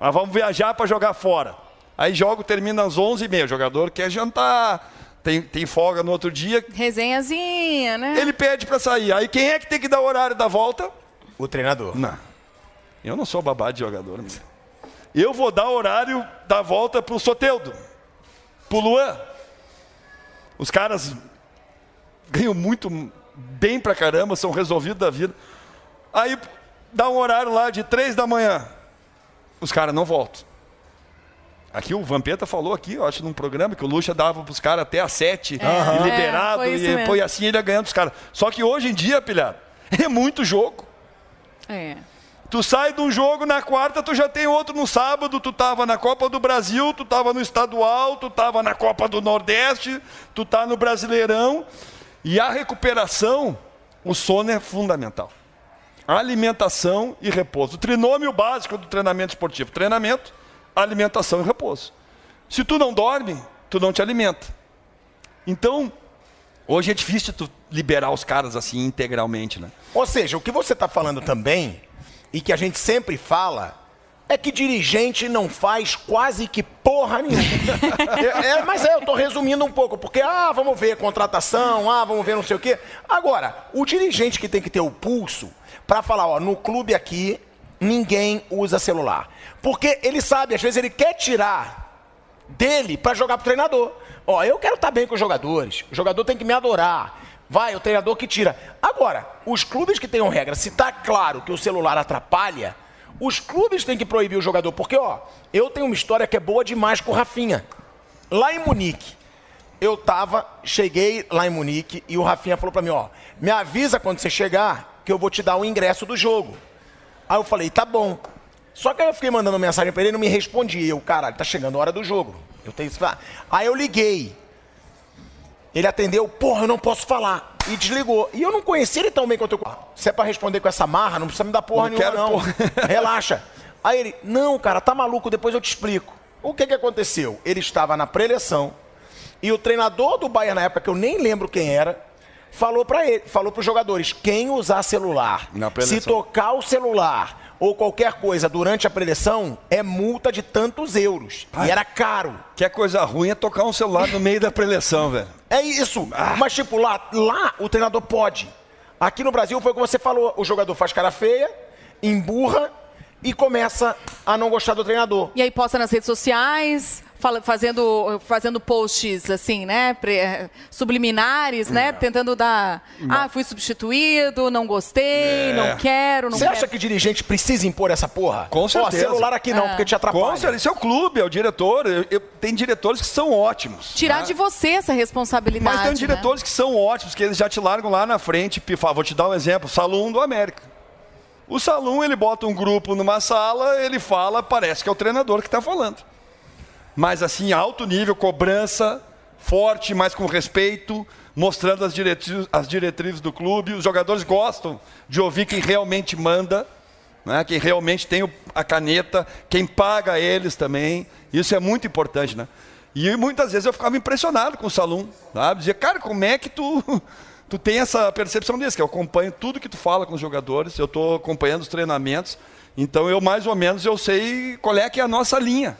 Mas vamos viajar para jogar fora. Aí jogo termina às 11h30. O jogador quer jantar, tem, tem folga no outro dia. Resenhazinha, né? Ele pede para sair. Aí quem é que tem que dar o horário da volta? O treinador. Não. Eu não sou babá de jogador. Meu. Eu vou dar o horário da volta pro Soteudo, pro Luan. Os caras ganham muito bem pra caramba, são resolvidos da vida. Aí dá um horário lá de três da manhã. Os caras não voltam. Aqui o Vampeta falou aqui, eu acho, num programa que o Lucha dava para os caras até às sete, é, liberado, é, e foi assim ele ia ganhando os caras. Só que hoje em dia, pilhado, é muito jogo. É. Tu sai de um jogo na quarta, tu já tem outro no sábado, tu tava na Copa do Brasil, tu tava no estadual, tu tava na Copa do Nordeste, tu tá no Brasileirão. E a recuperação, o sono é fundamental. Alimentação e repouso. O trinômio básico do treinamento esportivo. Treinamento, alimentação e repouso. Se tu não dorme, tu não te alimenta. Então, Hoje é difícil tu liberar os caras assim integralmente, né? Ou seja, o que você está falando também, e que a gente sempre fala, é que dirigente não faz quase que porra nenhuma. é, é, mas é, eu estou resumindo um pouco, porque, ah, vamos ver contratação, ah, vamos ver não sei o quê. Agora, o dirigente que tem que ter o pulso para falar, ó, no clube aqui, ninguém usa celular. Porque ele sabe, às vezes ele quer tirar dele para jogar pro treinador. Ó, eu quero estar tá bem com os jogadores, o jogador tem que me adorar. Vai, o treinador que tira. Agora, os clubes que tenham regra, se está claro que o celular atrapalha, os clubes têm que proibir o jogador. Porque, ó, eu tenho uma história que é boa demais com o Rafinha. Lá em Munique, eu tava, cheguei lá em Munique e o Rafinha falou para mim, ó, me avisa quando você chegar que eu vou te dar o ingresso do jogo. Aí eu falei, tá bom. Só que aí eu fiquei mandando mensagem para ele e não me respondia. Eu, caralho, tá chegando a hora do jogo. Eu tenho isso. Aí eu liguei. Ele atendeu, porra, eu não posso falar. E desligou. E eu não conheci ele tão bem quanto eu. Se é pra responder com essa marra, não precisa me dar porra não nenhuma, não. Porra. Relaxa. Aí ele, não, cara, tá maluco, depois eu te explico. O que que aconteceu? Ele estava na preleção e o treinador do Bahia na época, que eu nem lembro quem era, falou para ele, falou para os jogadores, quem usar celular, se tocar o celular ou qualquer coisa durante a preleção, é multa de tantos euros. Ai, e era caro. Que é coisa ruim é tocar um celular no meio da preleção, velho. É isso. Ah. Mas, tipo, lá, lá o treinador pode. Aqui no Brasil foi o que você falou: o jogador faz cara feia, emburra e começa a não gostar do treinador. E aí posta nas redes sociais, fala, fazendo, fazendo posts assim, né? Pre, subliminares, né? Tentando dar. Ah, fui substituído, não gostei, é. não quero, não Você quero. acha que dirigente precisa impor essa porra? Com certeza. Pô, celular aqui não, é. porque te atrapalha. Com certeza. Isso é o clube, é o diretor. Eu, eu, tem diretores que são ótimos. Tirar né? de você essa responsabilidade. Mas tem né? diretores né? que são ótimos, que eles já te largam lá na frente. Vou te dar um exemplo: Salum do América. O Salum, ele bota um grupo numa sala, ele fala, parece que é o treinador que está falando mas assim, alto nível, cobrança, forte, mas com respeito, mostrando as diretrizes, as diretrizes do clube. Os jogadores gostam de ouvir quem realmente manda, né? quem realmente tem a caneta, quem paga eles também. Isso é muito importante, né? E muitas vezes eu ficava impressionado com o Salum, sabe? Dizia, cara, como é que tu, tu tem essa percepção disso? Que eu acompanho tudo que tu fala com os jogadores, eu estou acompanhando os treinamentos, então eu mais ou menos eu sei qual é que é a nossa linha.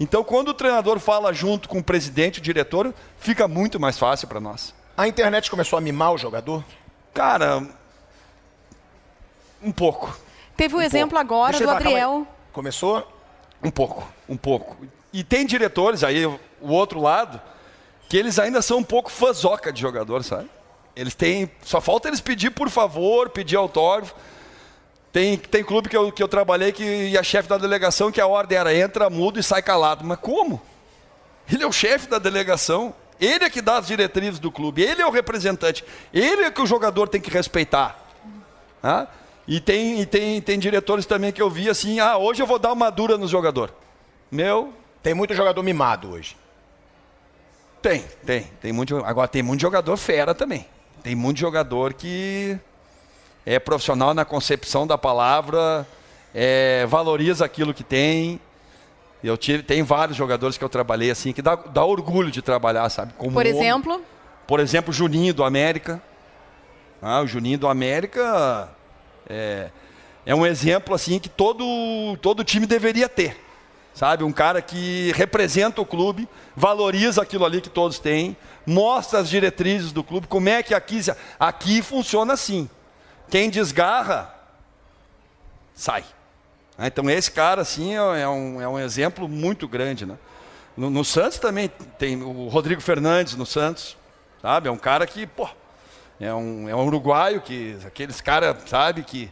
Então, quando o treinador fala junto com o presidente, o diretor, fica muito mais fácil para nós. A internet começou a mimar o jogador? Cara, um pouco. Teve um, um exemplo pouco. agora Deixa do Adriel. Começou? Um pouco, um pouco. E tem diretores aí, o outro lado, que eles ainda são um pouco fãzoca de jogador, sabe? Eles têm. Só falta eles pedir por favor, pedir autógrafo. Tem, tem clube que eu, que eu trabalhei que a chefe da delegação que a ordem era entra, mudo e sai calado. Mas como? Ele é o chefe da delegação. Ele é que dá as diretrizes do clube. Ele é o representante. Ele é que o jogador tem que respeitar. Ah? E, tem, e tem, tem diretores também que eu vi assim, ah, hoje eu vou dar uma dura no jogador. Meu. Tem muito jogador mimado hoje. Tem, tem. tem muito, agora tem muito jogador fera também. Tem muito jogador que é profissional na concepção da palavra, é, valoriza aquilo que tem. Eu tive, tem vários jogadores que eu trabalhei assim, que dá, dá orgulho de trabalhar, sabe? Como Por exemplo? Homem. Por exemplo, Juninho do América. Ah, o Juninho do América é, é um exemplo assim que todo, todo time deveria ter. Sabe? Um cara que representa o clube, valoriza aquilo ali que todos têm, mostra as diretrizes do clube, como é que aqui, aqui funciona assim. Quem desgarra, sai. Né? Então esse cara assim é, é um, é um exemplo muito grande, né? No, no, Santos também tem o Rodrigo Fernandes no Santos, sabe? É um cara que, pô, é um, é um uruguaio que aqueles caras, sabe, que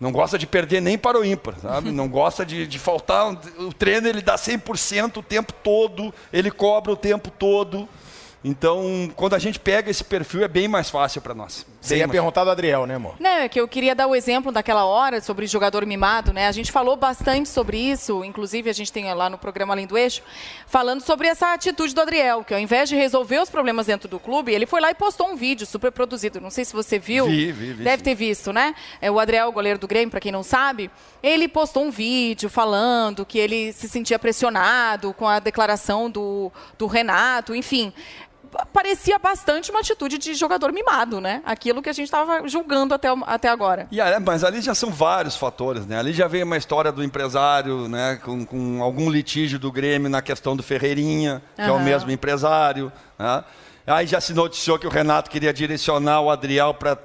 não gosta de perder nem para o ímpar, sabe? Não gosta de, de faltar. O treino ele dá 100% o tempo todo, ele cobra o tempo todo. Então, quando a gente pega esse perfil, é bem mais fácil para nós. Você ia perguntar do Adriel, né, amor? Não, é que eu queria dar o exemplo daquela hora sobre jogador mimado, né? A gente falou bastante sobre isso, inclusive a gente tem lá no programa Além do Eixo, falando sobre essa atitude do Adriel, que ao invés de resolver os problemas dentro do clube, ele foi lá e postou um vídeo super produzido. Não sei se você viu. Vi, vi, vi. Deve sim. ter visto, né? É o Adriel, goleiro do Grêmio, para quem não sabe, ele postou um vídeo falando que ele se sentia pressionado com a declaração do, do Renato, enfim parecia bastante uma atitude de jogador mimado, né? Aquilo que a gente estava julgando até, até agora. E, mas ali já são vários fatores, né? Ali já vem uma história do empresário, né? Com, com algum litígio do Grêmio na questão do Ferreirinha, que uhum. é o mesmo empresário. Né? Aí já se noticiou que o Renato queria direcionar o Adriel para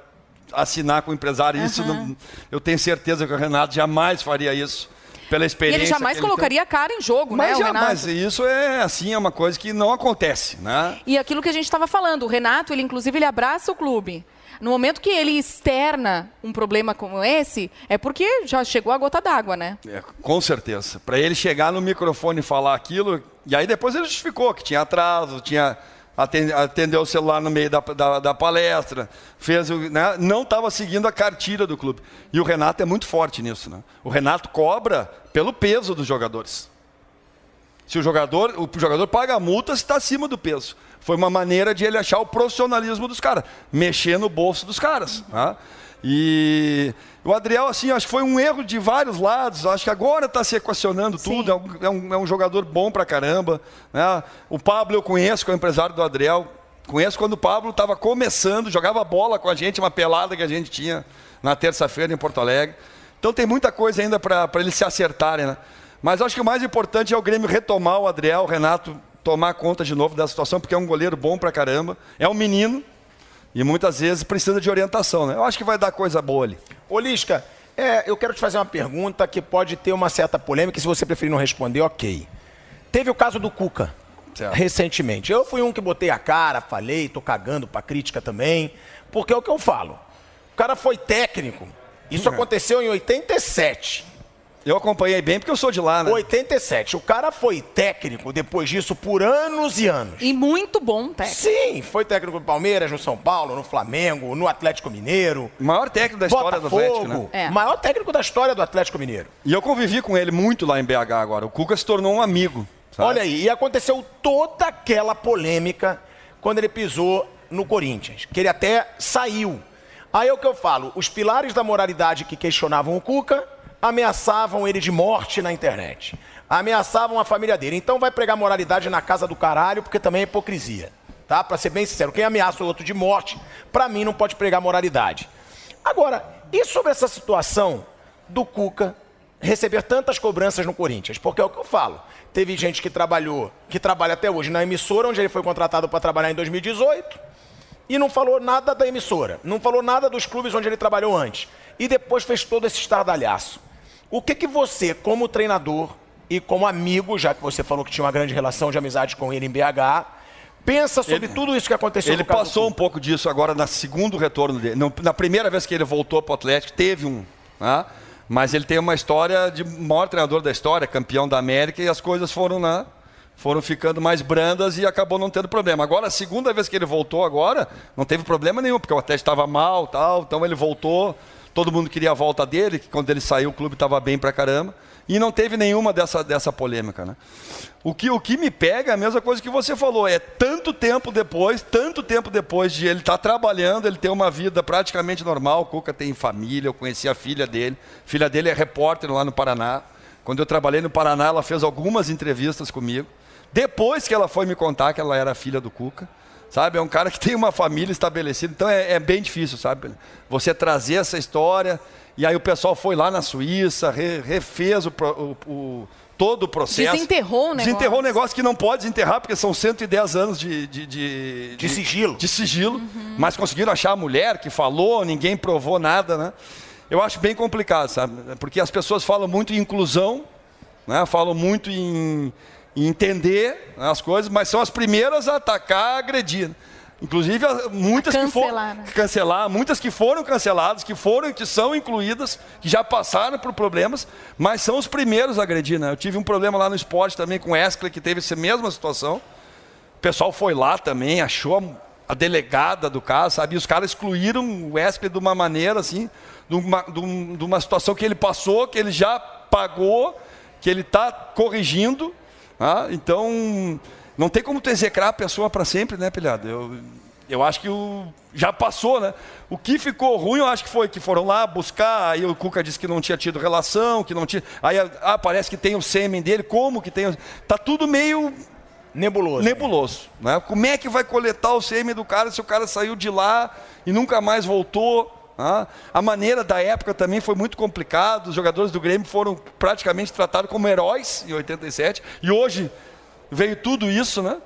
assinar com o empresário. Uhum. Isso não, eu tenho certeza que o Renato jamais faria isso pela experiência. E ele jamais colocaria a cara em jogo, mas né, já, Mas isso é assim, é uma coisa que não acontece, né? E aquilo que a gente estava falando, o Renato, ele inclusive ele abraça o clube. No momento que ele externa um problema como esse, é porque já chegou a gota d'água, né? É, com certeza. Para ele chegar no microfone e falar aquilo, e aí depois ele justificou que tinha atraso, tinha atendeu o celular no meio da, da, da palestra, fez, né? não estava seguindo a cartilha do clube. E o Renato é muito forte nisso. Né? O Renato cobra pelo peso dos jogadores. Se o jogador, o jogador paga a multa se está acima do peso. Foi uma maneira de ele achar o profissionalismo dos caras, mexer no bolso dos caras. Né? E o Adriel, assim, acho que foi um erro de vários lados. Acho que agora está se equacionando tudo. É, é um, é um, jogador bom pra caramba. Né? O Pablo eu conheço, que é o empresário do Adriel. Conheço quando o Pablo estava começando, jogava bola com a gente, uma pelada que a gente tinha na terça-feira em Porto Alegre. Então tem muita coisa ainda para eles se acertarem. Né? Mas acho que o mais importante é o Grêmio retomar o Adriel, o Renato tomar conta de novo da situação, porque é um goleiro bom pra caramba. É um menino, e muitas vezes precisa de orientação, né? Eu acho que vai dar coisa boa ali. Olisca, é, eu quero te fazer uma pergunta que pode ter uma certa polêmica, se você preferir não responder, ok. Teve o caso do Cuca, certo. recentemente. Eu fui um que botei a cara, falei, tô cagando pra crítica também, porque é o que eu falo. O cara foi técnico. Isso uhum. aconteceu em 87. Eu acompanhei bem porque eu sou de lá, né? 87. O cara foi técnico depois disso por anos e anos. E muito bom técnico. Sim, foi técnico do Palmeiras, no São Paulo, no Flamengo, no Atlético Mineiro. Maior técnico da história Botafogo, do Atlético, né? É. Maior técnico da história do Atlético Mineiro. E eu convivi com ele muito lá em BH agora. O Cuca se tornou um amigo. Sabe? Olha aí, e aconteceu toda aquela polêmica quando ele pisou no Corinthians, que ele até saiu. Aí é o que eu falo, os pilares da moralidade que questionavam o Cuca ameaçavam ele de morte na internet. Ameaçavam a família dele. Então vai pregar moralidade na casa do caralho, porque também é hipocrisia. Tá? Para ser bem sincero, quem ameaça o outro de morte, para mim não pode pregar moralidade. Agora, e sobre essa situação do Cuca receber tantas cobranças no Corinthians? Porque é o que eu falo. Teve gente que trabalhou, que trabalha até hoje na emissora, onde ele foi contratado para trabalhar em 2018, e não falou nada da emissora, não falou nada dos clubes onde ele trabalhou antes. E depois fez todo esse estardalhaço. O que, que você, como treinador e como amigo, já que você falou que tinha uma grande relação de amizade com ele em BH, pensa sobre ele, tudo isso que aconteceu Ele passou um pouco disso agora na segundo retorno dele. Na primeira vez que ele voltou para o Atlético, teve um. Né? Mas ele tem uma história de maior treinador da história, campeão da América, e as coisas foram, né, foram ficando mais brandas e acabou não tendo problema. Agora, a segunda vez que ele voltou agora, não teve problema nenhum, porque o Atlético estava mal, tal, então ele voltou todo mundo queria a volta dele, que quando ele saiu o clube estava bem pra caramba. E não teve nenhuma dessa, dessa polêmica. Né? O, que, o que me pega é a mesma coisa que você falou, é tanto tempo depois, tanto tempo depois de ele estar tá trabalhando, ele ter uma vida praticamente normal. O Cuca tem família, eu conheci a filha dele. A filha dele é repórter lá no Paraná. Quando eu trabalhei no Paraná, ela fez algumas entrevistas comigo. Depois que ela foi me contar que ela era filha do Cuca sabe? É um cara que tem uma família estabelecida, então é, é bem difícil, sabe? Você trazer essa história, e aí o pessoal foi lá na Suíça, re, refez o, o, o, todo o processo. Desenterrou o negócio. Desenterrou um negócio que não pode desenterrar, porque são 110 anos de... De, de, de sigilo. De sigilo, uhum. mas conseguiram achar a mulher que falou, ninguém provou nada, né? Eu acho bem complicado, sabe? Porque as pessoas falam muito em inclusão, né? falam muito em entender as coisas, mas são as primeiras a atacar, a agredir. Inclusive muitas que foram né? cancelar, muitas que foram canceladas, que foram, que são incluídas, que já passaram por problemas, mas são os primeiros a agredir. Né? Eu tive um problema lá no esporte também com o Escler, que teve essa mesma situação. O pessoal foi lá também, achou a delegada do caso, sabe? E os caras excluíram o Escler de uma maneira assim, de uma, de uma situação que ele passou, que ele já pagou, que ele está corrigindo ah, então, não tem como tu execrar a pessoa para sempre, né, Pilhado? Eu, eu acho que o, já passou, né? O que ficou ruim, eu acho que foi que foram lá buscar, aí o Cuca disse que não tinha tido relação, que não tinha. Aí ah, parece que tem o sêmen dele, como que tem. Tá tudo meio Nebuloso. nebuloso. Né? Como é que vai coletar o sêmen do cara se o cara saiu de lá e nunca mais voltou? Né? A maneira da época também foi muito complicada. Os jogadores do Grêmio foram praticamente tratados como heróis em 87 e hoje veio tudo isso, né?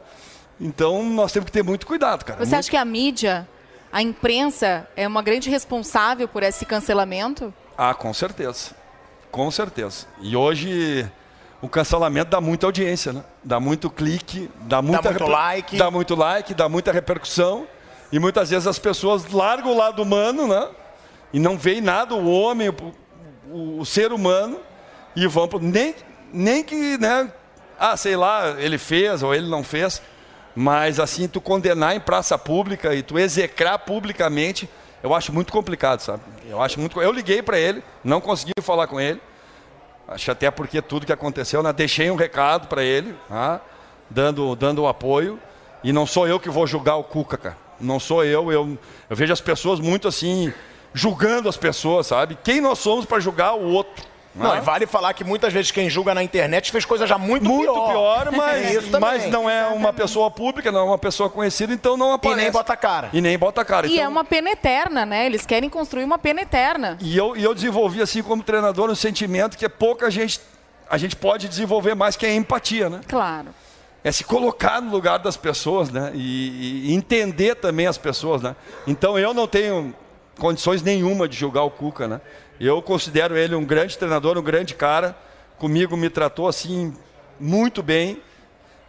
Então nós temos que ter muito cuidado, cara. Você Muito- acha que a mídia, a imprensa, é uma grande responsável por esse cancelamento? Ah, com certeza. Com certeza. E hoje o cancelamento dá muita audiência, né? Dá muito clique, dá muita muito like. dá muito like, dá muita repercussão. E muitas vezes as pessoas largam o lado humano, né? E não veem nada, o homem, o, o- o ser humano, e vão nem nem que, né? Ah, sei lá, ele fez ou ele não fez. Mas assim, tu condenar em praça pública e tu execrar publicamente, eu acho muito complicado, sabe? Eu acho muito. Eu liguei para ele, não consegui falar com ele. Acho até porque tudo que aconteceu, né? deixei um recado para ele, tá? dando, dando apoio. E não sou eu que vou julgar o Cuca, cara. Não sou eu. Eu, eu vejo as pessoas muito assim, julgando as pessoas, sabe? Quem nós somos para julgar o outro? Não, né? e vale falar que muitas vezes quem julga na internet fez coisa já muito, muito pior. pior, mas, mas não é uma pessoa pública, não é uma pessoa conhecida, então não E aparece. nem bota a cara. E nem bota a cara. E Então- é uma pena eterna, né? Eles querem construir uma pena eterna. E eu, e eu desenvolvi, assim, como treinador, um sentimento que é pouca gente. A gente pode desenvolver mais, que é a empatia, né? Claro. É se colocar no lugar das pessoas, né? E, e entender também as pessoas, né? Então eu não tenho condições nenhuma de julgar o Cuca, né? Eu considero ele um grande treinador, um grande cara. Comigo me tratou assim muito bem.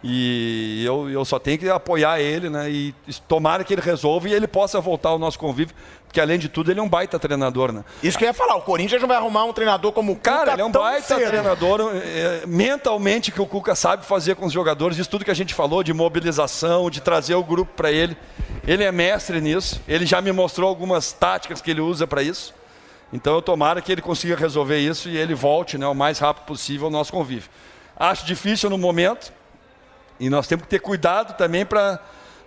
E eu, eu só tenho que apoiar ele, né? E tomara que ele resolva e ele possa voltar ao nosso convívio, porque além de tudo ele é um baita treinador, né? Isso que eu ia falar, o Corinthians não vai arrumar um treinador como o Cara, Cuca ele é um baita cedo. treinador, é, mentalmente que o Cuca sabe fazer com os jogadores, isso tudo que a gente falou de mobilização, de trazer o grupo para ele. Ele é mestre nisso, ele já me mostrou algumas táticas que ele usa para isso. Então eu tomara que ele consiga resolver isso e ele volte né, o mais rápido possível ao nosso convívio. Acho difícil no momento e nós temos que ter cuidado também para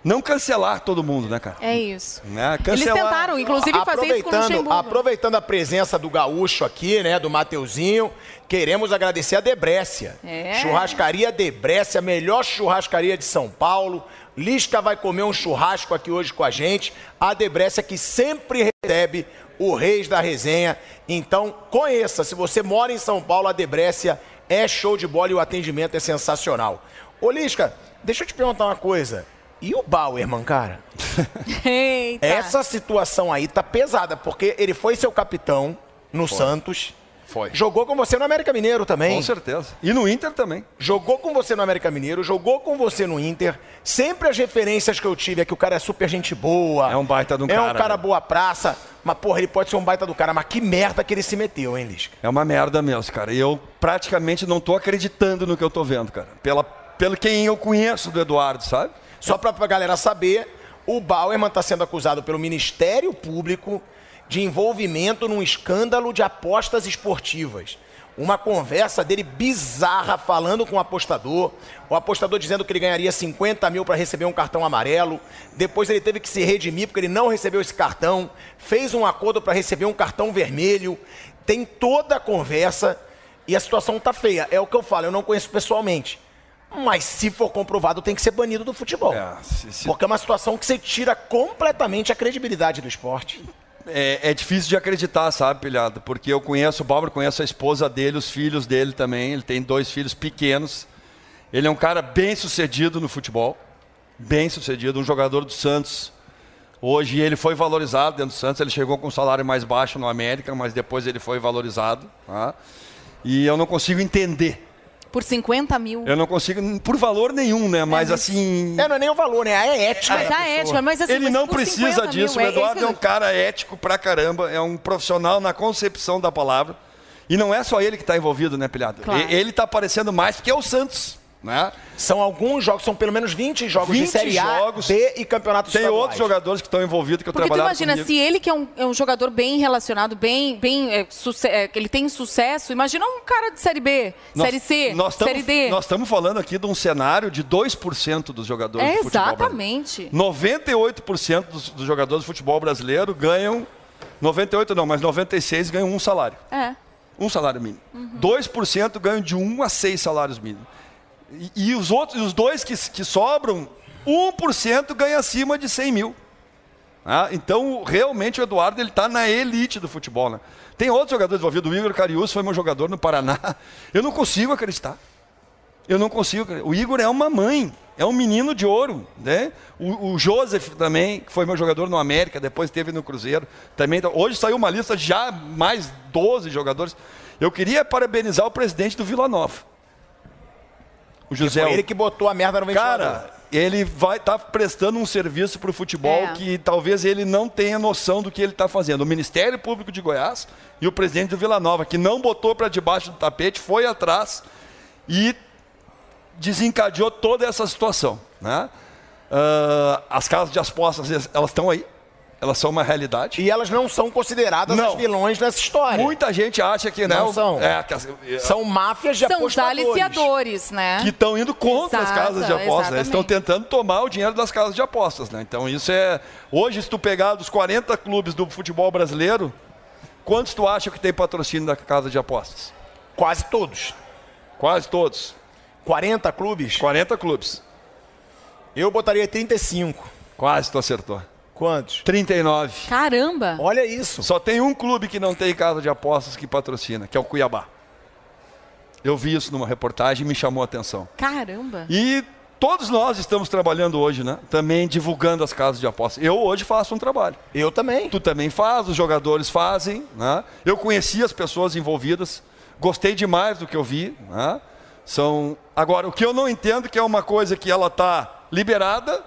não cancelar todo mundo, né, cara? É isso. Né? Eles Cancelar- tentaram, inclusive, fazer isso com o aproveitando, Luxemburgo. aproveitando a presença do gaúcho aqui, né, do Mateuzinho, queremos agradecer a Debrécia. É. Churrascaria Debrécia, a melhor churrascaria de São Paulo. Lisca vai comer um churrasco aqui hoje com a gente. A Debrécia que sempre recebe o Reis da Resenha. Então, conheça. Se você mora em São Paulo, a Debrécia é show de bola e o atendimento é sensacional. Ô, Lisca, deixa eu te perguntar uma coisa. E o Bauerman, cara? Eita. Essa situação aí tá pesada, porque ele foi seu capitão no Santos. Foi. Jogou com você no América Mineiro também. Com certeza. E no Inter também. Jogou com você no América Mineiro, jogou com você no Inter. Sempre as referências que eu tive é que o cara é super gente boa. É um baita de um É um cara, cara né? boa praça. Mas, porra, ele pode ser um baita do cara. Mas que merda que ele se meteu, hein, Lisca? É uma merda mesmo, cara. E eu praticamente não tô acreditando no que eu tô vendo, cara. Pela, pelo quem eu conheço do Eduardo, sabe? Só pra, pra galera saber, o Bauerman está sendo acusado pelo Ministério Público de envolvimento num escândalo de apostas esportivas. Uma conversa dele bizarra falando com o apostador. O apostador dizendo que ele ganharia 50 mil para receber um cartão amarelo. Depois ele teve que se redimir porque ele não recebeu esse cartão. Fez um acordo para receber um cartão vermelho. Tem toda a conversa e a situação tá feia. É o que eu falo, eu não conheço pessoalmente. Mas se for comprovado, tem que ser banido do futebol. É, se- se- Porque é uma situação que você tira completamente a credibilidade do esporte. É, é difícil de acreditar, sabe, pilhado? Porque eu conheço o Bauer, conheço a esposa dele, os filhos dele também. Ele tem dois filhos pequenos. Ele é um cara bem sucedido no futebol. Bem sucedido, um jogador do Santos. Hoje ele foi valorizado dentro do Santos. Ele chegou com um salário mais baixo no América, mas depois ele foi valorizado. tá? E eu não consigo entender. Por 50 mil. Eu não consigo, por valor nenhum, né? Mas mas- assim. É, não é nem o valor, né? É ética. Mas da a ética, mas assim, Ele mas não por precisa 50 mil, disso. é o Eduardo isso é um cara ético pra caramba, é um profissional na concepção da palavra. E não é só ele que está envolvido, né, Pilhado? Claro. Ele está aparecendo mais porque é o Santos, né? São alguns jogos, são pelo menos 20 jogos 20 de Série A, jogos. B e campeonatos Tem estaduais. outros jogadores que estão envolvidos que eu Porque tu imagina, comigo. se ele que é um, é um jogador bem relacionado, bem, bem é, é, ele tem sucesso, imagina um cara de Série B, Nós- Série C, nós tamo- Série D. Nós estamos falando aqui de um cenário de 2% dos jogadores É, de futebol brasileiro. exatamente. 98% dos, dos jogadores de futebol brasileiro ganham 98 não, mas 96 ganham um salário. É. Um salário mínimo. 2% ganham de 1 a 6 salários mínimos. E, os outros, os dois que, que sobram, 1% ganha acima de 100 mil. Ah, então, realmente, o Eduardo está na elite do futebol. Né? Tem outros jogadores envolvidos. O Igor Carius foi meu jogador no Paraná. Eu não consigo acreditar. Eu não consigo. O Igor é uma mãe, é um menino de ouro. Né? O, o Joseph também, que foi meu jogador no América, depois teve no Cruzeiro. Também, tá, hoje saiu uma lista já mais 12 jogadores. Eu queria parabenizar o presidente do Vila Nova. O José. Foi ele que botou a merda no ventilador. Cara, ele vai estar tá prestando um serviço para o futebol é. que talvez ele não tenha noção do que ele está fazendo. O Ministério Público de Goiás e o presidente do Vila Nova, que não botou para debaixo do tapete, foi atrás e desencadeou toda essa situação. Né? Uh, as casas de apostas, elas estão aí. Elas são uma realidade. E elas não são consideradas não. as vilões dessa história. Muita gente acha que não. Né, são. É, que, são máfias de são apostadores. São aliciadores, né? Que estão indo contra Exato, as casas de apostas. Eles estão tentando tomar o dinheiro das casas de apostas. Né? Então isso é... Hoje, se tu pegar dos 40 clubes do futebol brasileiro, quantos tu acha que tem patrocínio da casa de apostas? Quase todos. Quase todos. 40 clubes? 40 clubes. Eu botaria 35. Quase tu acertou. Quantos? 39. Caramba! Olha isso. Só tem um clube que não tem casa de apostas que patrocina, que é o Cuiabá. Eu vi isso numa reportagem e me chamou a atenção. Caramba! E todos nós estamos trabalhando hoje, né? Também divulgando as casas de apostas. Eu hoje faço um trabalho. Eu também. Tu também faz, os jogadores fazem, né? Eu conheci as pessoas envolvidas, gostei demais do que eu vi, né? São agora o que eu não entendo é que é uma coisa que ela está liberada,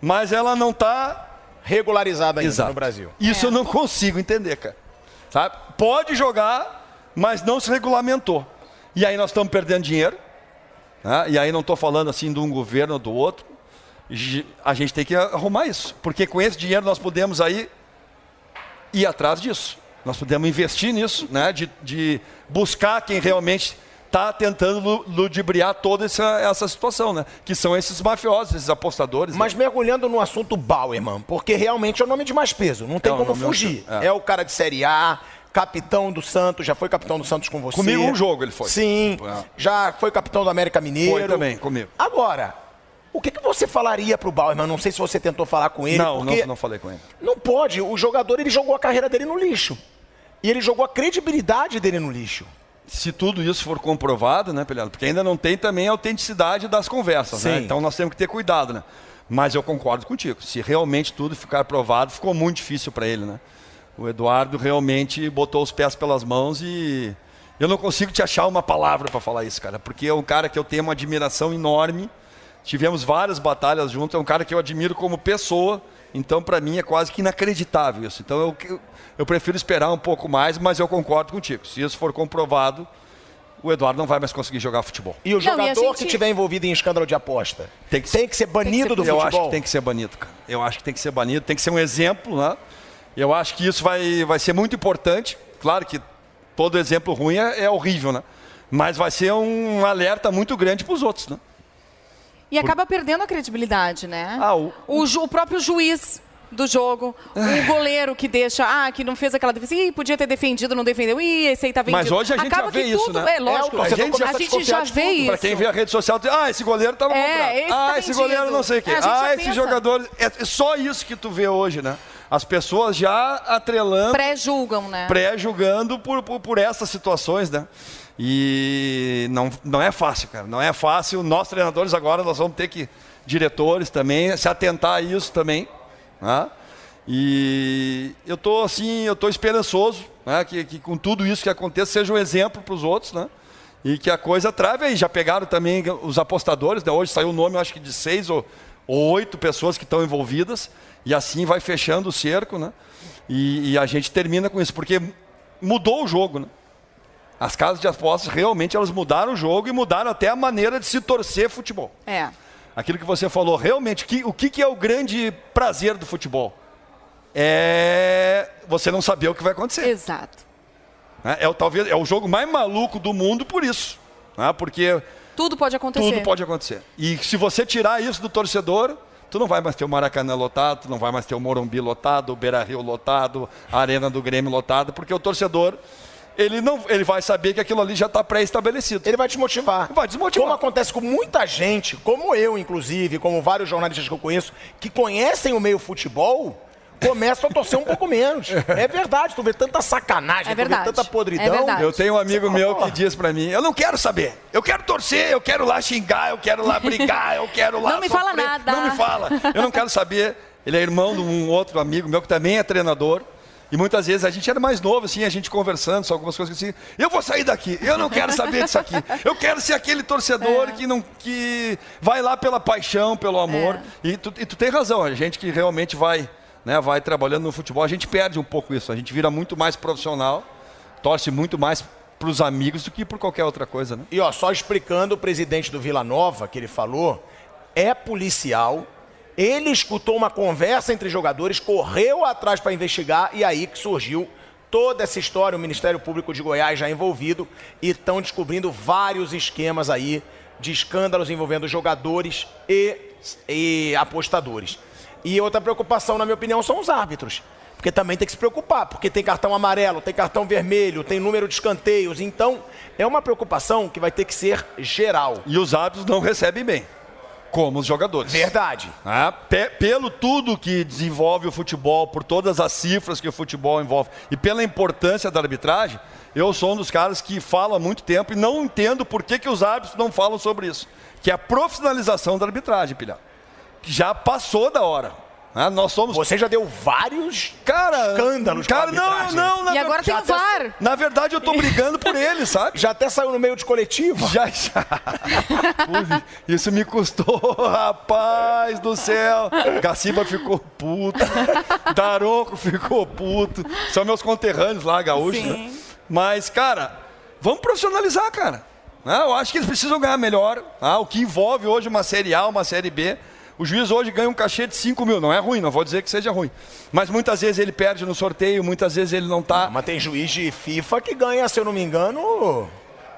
mas ela não está regularizada ainda Exato. no Brasil. Isso é. eu não consigo entender, cara. Sabe? Pode jogar, mas não se regulamentou. E aí nós estamos perdendo dinheiro. Né? E aí não estou falando assim de um governo ou do outro. A gente tem que arrumar isso. Porque com esse dinheiro nós podemos aí ir atrás disso. Nós podemos investir nisso, né? de, de buscar quem realmente está tentando ludibriar toda essa, essa situação, né? Que são esses mafiosos, esses apostadores. Mas né? mergulhando no assunto Bauerman, porque realmente é o nome de mais peso, não tem é como fugir. É. é. o cara de Série A, capitão do Santos, já foi capitão do Santos com você. Comigo um jogo ele foi. Sim, é. já foi capitão do América Mineiro. Foi também, comigo. Agora, o que, que você falaria para o Bauerman? Não sei se você tentou falar com ele. Não, não, não falei com ele. Não pode, o jogador ele jogou a carreira dele no lixo. E ele jogou a credibilidade dele no lixo se tudo isso for comprovado, né, Pelhado? Porque ainda não tem também a autenticidade das conversas, né? Então nós temos que ter cuidado, né? Mas eu concordo contigo. Se realmente tudo ficar provado, ficou muito difícil para ele, né? O Eduardo realmente botou os pés pelas mãos e eu não consigo te achar uma palavra para falar isso, cara, porque é um cara que eu tenho uma admiração enorme. Tivemos várias batalhas juntos, é um cara que eu admiro como pessoa. Então, para mim, é quase que inacreditável isso. Então, eu, eu prefiro esperar um pouco mais, mas eu concordo contigo. Se isso for comprovado, o Eduardo não vai mais conseguir jogar futebol. E o não, jogador e gente... que estiver envolvido em escândalo de aposta tem que, tem que ser banido que ser... do futebol? Eu acho que tem que ser banido, cara. Eu acho que tem que ser banido, tem que ser um exemplo, né? Eu acho que isso vai, vai ser muito importante. Claro que todo exemplo ruim é, é horrível, né? Mas vai ser um alerta muito grande para os outros, né? E Por... acaba perdendo a credibilidade, né? Ah, o... O, ju, o próprio juiz do jogo. O goleiro que deixa, ah, que não fez aquela defesa, ih, podia ter defendido, não defendeu, ih, esse aí tá vendido. Mas hoje a gente Acaba já vê isso, tudo, né? É, lógico, é, a gente, já, a gente já vê isso. Pra quem vê a rede social, ah, esse goleiro tava é, comprado. Esse ah, tá esse goleiro não sei o quê. É, ah, esse pensa. jogador... É só isso que tu vê hoje, né? As pessoas já atrelando... Pré-julgam, né? Pré-julgando por, por, por essas situações, né? E não, não é fácil, cara. Não é fácil. Nós, treinadores, agora nós vamos ter que diretores também, se atentar a isso também. Né? E eu estou assim, eu estou esperançoso né? que, que, com tudo isso que aconteça seja um exemplo para os outros, né? E que a coisa trave aí. Já pegaram também os apostadores, né? hoje saiu o nome, acho que de seis ou, ou oito pessoas que estão envolvidas, e assim vai fechando o cerco, né? E, e, a gente termina com isso, porque mudou o jogo, né? As casas de apostas realmente elas mudaram o jogo e mudaram até a maneira de se torcer futebol. É aquilo que você falou, realmente, que, o que, que é o grande prazer do futebol? É você não saber o que vai acontecer. Exato. É, é, talvez, é o jogo mais maluco do mundo por isso. Né? Porque tudo pode acontecer. Tudo pode acontecer. E se você tirar isso do torcedor, tu não vai mais ter o Maracanã lotado, tu não vai mais ter o Morumbi lotado, o Beira-Rio lotado, a Arena do Grêmio lotado, porque o torcedor ele não, ele vai saber que aquilo ali já está pré-estabelecido. Ele vai te motivar. Vai desmotivar. Como acontece com muita gente, como eu, inclusive, como vários jornalistas que eu conheço, que conhecem o meio futebol, começam a torcer um pouco menos. É verdade, tu vê tanta sacanagem, É tu vê tanta podridão. É. Eu tenho um amigo Você meu fala, que diz pra mim: eu não quero saber, eu quero torcer, eu quero lá xingar, eu quero lá brigar, eu quero lá. Não me fala nada. Não me fala, eu não quero saber. Ele é irmão de um outro amigo meu que também é treinador. E muitas vezes a gente era mais novo, assim, a gente conversando sobre algumas coisas assim. Eu vou sair daqui, eu não quero saber disso aqui. Eu quero ser aquele torcedor É. que, não, que vai lá pela paixão, pelo amor. É. E, tu, e tu tem razão, a gente que realmente vai, né, vai trabalhando no futebol, a gente perde um pouco isso. A gente vira muito mais profissional, torce muito mais para os amigos do que por qualquer outra coisa, né? E ó, só explicando o presidente do Vila Nova, que ele falou, é policial. Ele escutou uma conversa entre jogadores, correu atrás para investigar e aí que surgiu toda essa história. O Ministério Público de Goiás já envolvido e estão descobrindo vários esquemas aí de escândalos envolvendo jogadores e, e apostadores. E outra preocupação, na minha opinião, são os árbitros. Porque também tem que se preocupar, porque tem cartão amarelo, tem cartão vermelho, tem número de escanteios. Então, é uma preocupação que vai ter que ser geral. E os árbitros não recebem bem, como os jogadores. Verdade. Ah, pe- pelo tudo que desenvolve o futebol, por todas as cifras que o futebol envolve e pela importância da arbitragem, eu sou um dos caras que fala há muito tempo e não entendo por que, que os árbitros não falam sobre isso. Que é a profissionalização da arbitragem, pilhar. Já passou da hora. Né? Nós somos. Você já deu vários Cara, escândalos com a cara, não, não, na E agora tem ver- o já VAR. até- Na verdade, eu tô brigando por ele, sabe? Já até saiu no meio de coletiva. Já, já. Isso me custou, rapaz do céu. Gaciba ficou puto. Daronco ficou puto. São meus conterrâneos lá, gaúchos. né? Mas, cara, vamos profissionalizar, cara. Né? Eu acho que eles precisam ganhar melhor. tá? O que envolve hoje uma Série A, uma Série B. O juiz hoje ganha um cachê de 5 mil. Não é ruim, não vou dizer que seja ruim. Mas muitas vezes ele perde no sorteio, muitas vezes ele não tá. Mas tem juiz de FIFA que ganha, se eu não me engano,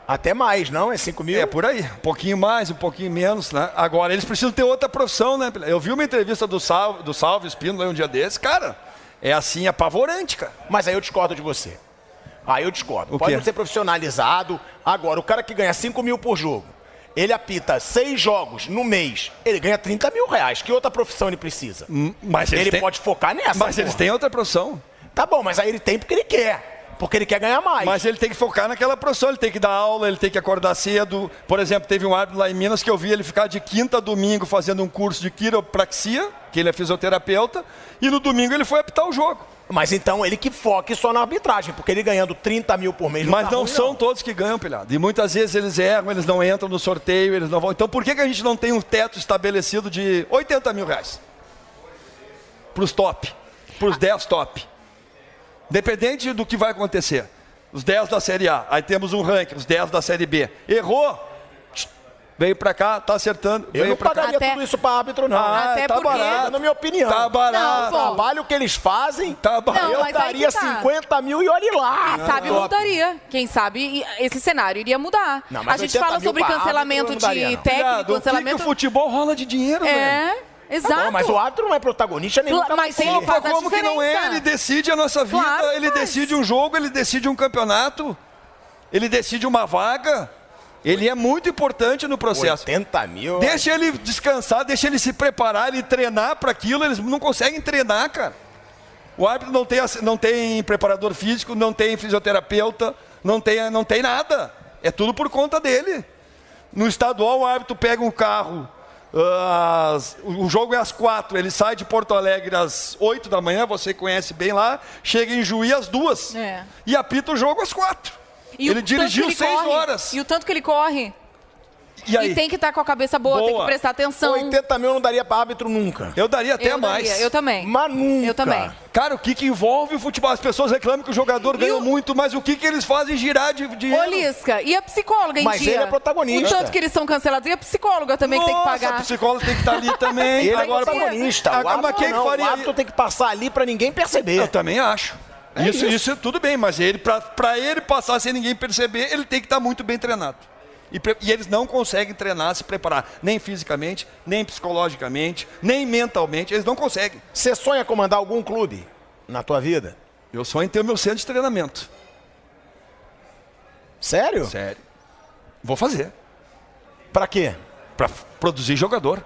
até mais, não? É 5 mil? É por aí, um pouquinho mais, um pouquinho menos, né? Agora eles precisam ter outra profissão, né? Eu vi uma entrevista do Salve, do Salve Espino um dia desse, cara, é assim apavorante, cara. Mas aí eu discordo de você. Aí eu discordo. O Pode quê? não ser profissionalizado. Agora, o cara que ganha 5 mil por jogo, ele apita seis jogos no mês, ele ganha 30 mil reais. Que outra profissão ele precisa? Mas eles ele têm, pode focar nessa. mas eles porra. têm outra profissão. Tá bom, mas aí ele tem porque ele quer. Porque ele quer ganhar mais. Mas ele tem que focar naquela profissão, ele tem que dar aula, ele tem que acordar cedo. Por exemplo, teve um árbitro lá em Minas que eu vi ele ficar de quinta a domingo fazendo um curso de quiropraxia, que ele é fisioterapeuta, e no domingo ele foi apitar o jogo. Mas então ele que foque só na arbitragem, porque ele ganhando 30 mil por mês Mas tá não ruim, são todos que ganham, pilhado. E muitas vezes eles erram, eles não entram no sorteio, eles não vão. Então por que, que a gente não tem um teto estabelecido de 80 mil reais? Para os top, para os 10 top. Dependente do que vai acontecer. Os 10 da Série A, aí temos um ranking, os 10 da Série B. Errou, veio para cá, tá acertando, Eu veio não pra cá. pagaria Até- tudo isso para árbitro, não. Ah, Até tá porque- barato. Dando minha opinião. Tá barato. O trabalho que eles fazem, Tá barato. Não, eu daria tá. 50 mil e olhe lá. Quem sabe Top. mudaria. Quem sabe esse cenário iria mudar. Não, mas a gente 80 fala sobre pra cancelamento árbitro não de não. técnico, Pilhado, o que que cancelamento. o futebol rola de dinheiro, velho? É, exato. Bom, mas o árbitro não é protagonista nem Claro, mas ele faz a como que não é? diferença. Ele decide a nossa vida, Claro ele faz. decide um jogo, ele decide um campeonato, ele decide uma vaga. Ele é muito importante no processo. 80 mil. Deixa ele descansar, deixa ele se preparar, ele treinar para aquilo, eles não conseguem treinar, cara. O árbitro não tem, não tem preparador físico, não tem fisioterapeuta, não tem, não tem nada. É tudo por conta dele. No estadual, o árbitro pega um carro, às- o jogo é às quatro, ele sai de Porto Alegre às oito da manhã, você conhece bem lá, chega em Juí às duas. É. E apita o jogo às quatro. E ele dirigiu ele seis corre, horas. E o tanto que ele corre. E aí? E tem que estar com a cabeça boa, tem que Boa. prestar atenção. 80 mil eu não daria para árbitro nunca. Eu daria até eu mais. daria, eu também. Mas nunca. Eu também. Cara, o que, que envolve o futebol? As pessoas reclamam que o jogador ganha o- muito, mas o que, que eles fazem girar de dinheiro? Ô, Lisca, e a psicóloga em Mas dia? ele é protagonista. O tanto que eles são cancelados. E a psicóloga também que tem que Nossa, pagar. a psicóloga tem que estar ali também. Ele Agora, é protagonista. O árbitro, mas não, faria o árbitro tem que passar ali para ninguém perceber. Eu também acho. É isso, isso. isso é tudo bem, mas ele para ele passar sem ninguém perceber, ele tem que estar muito bem treinado. E, e eles não conseguem treinar, se preparar, nem fisicamente, nem psicologicamente, nem mentalmente, eles não conseguem. Você sonha comandar algum clube na tua vida? Eu sonho em ter o meu centro de treinamento. Sério? Sério. Vou fazer. Pra quê? Para produzir jogador.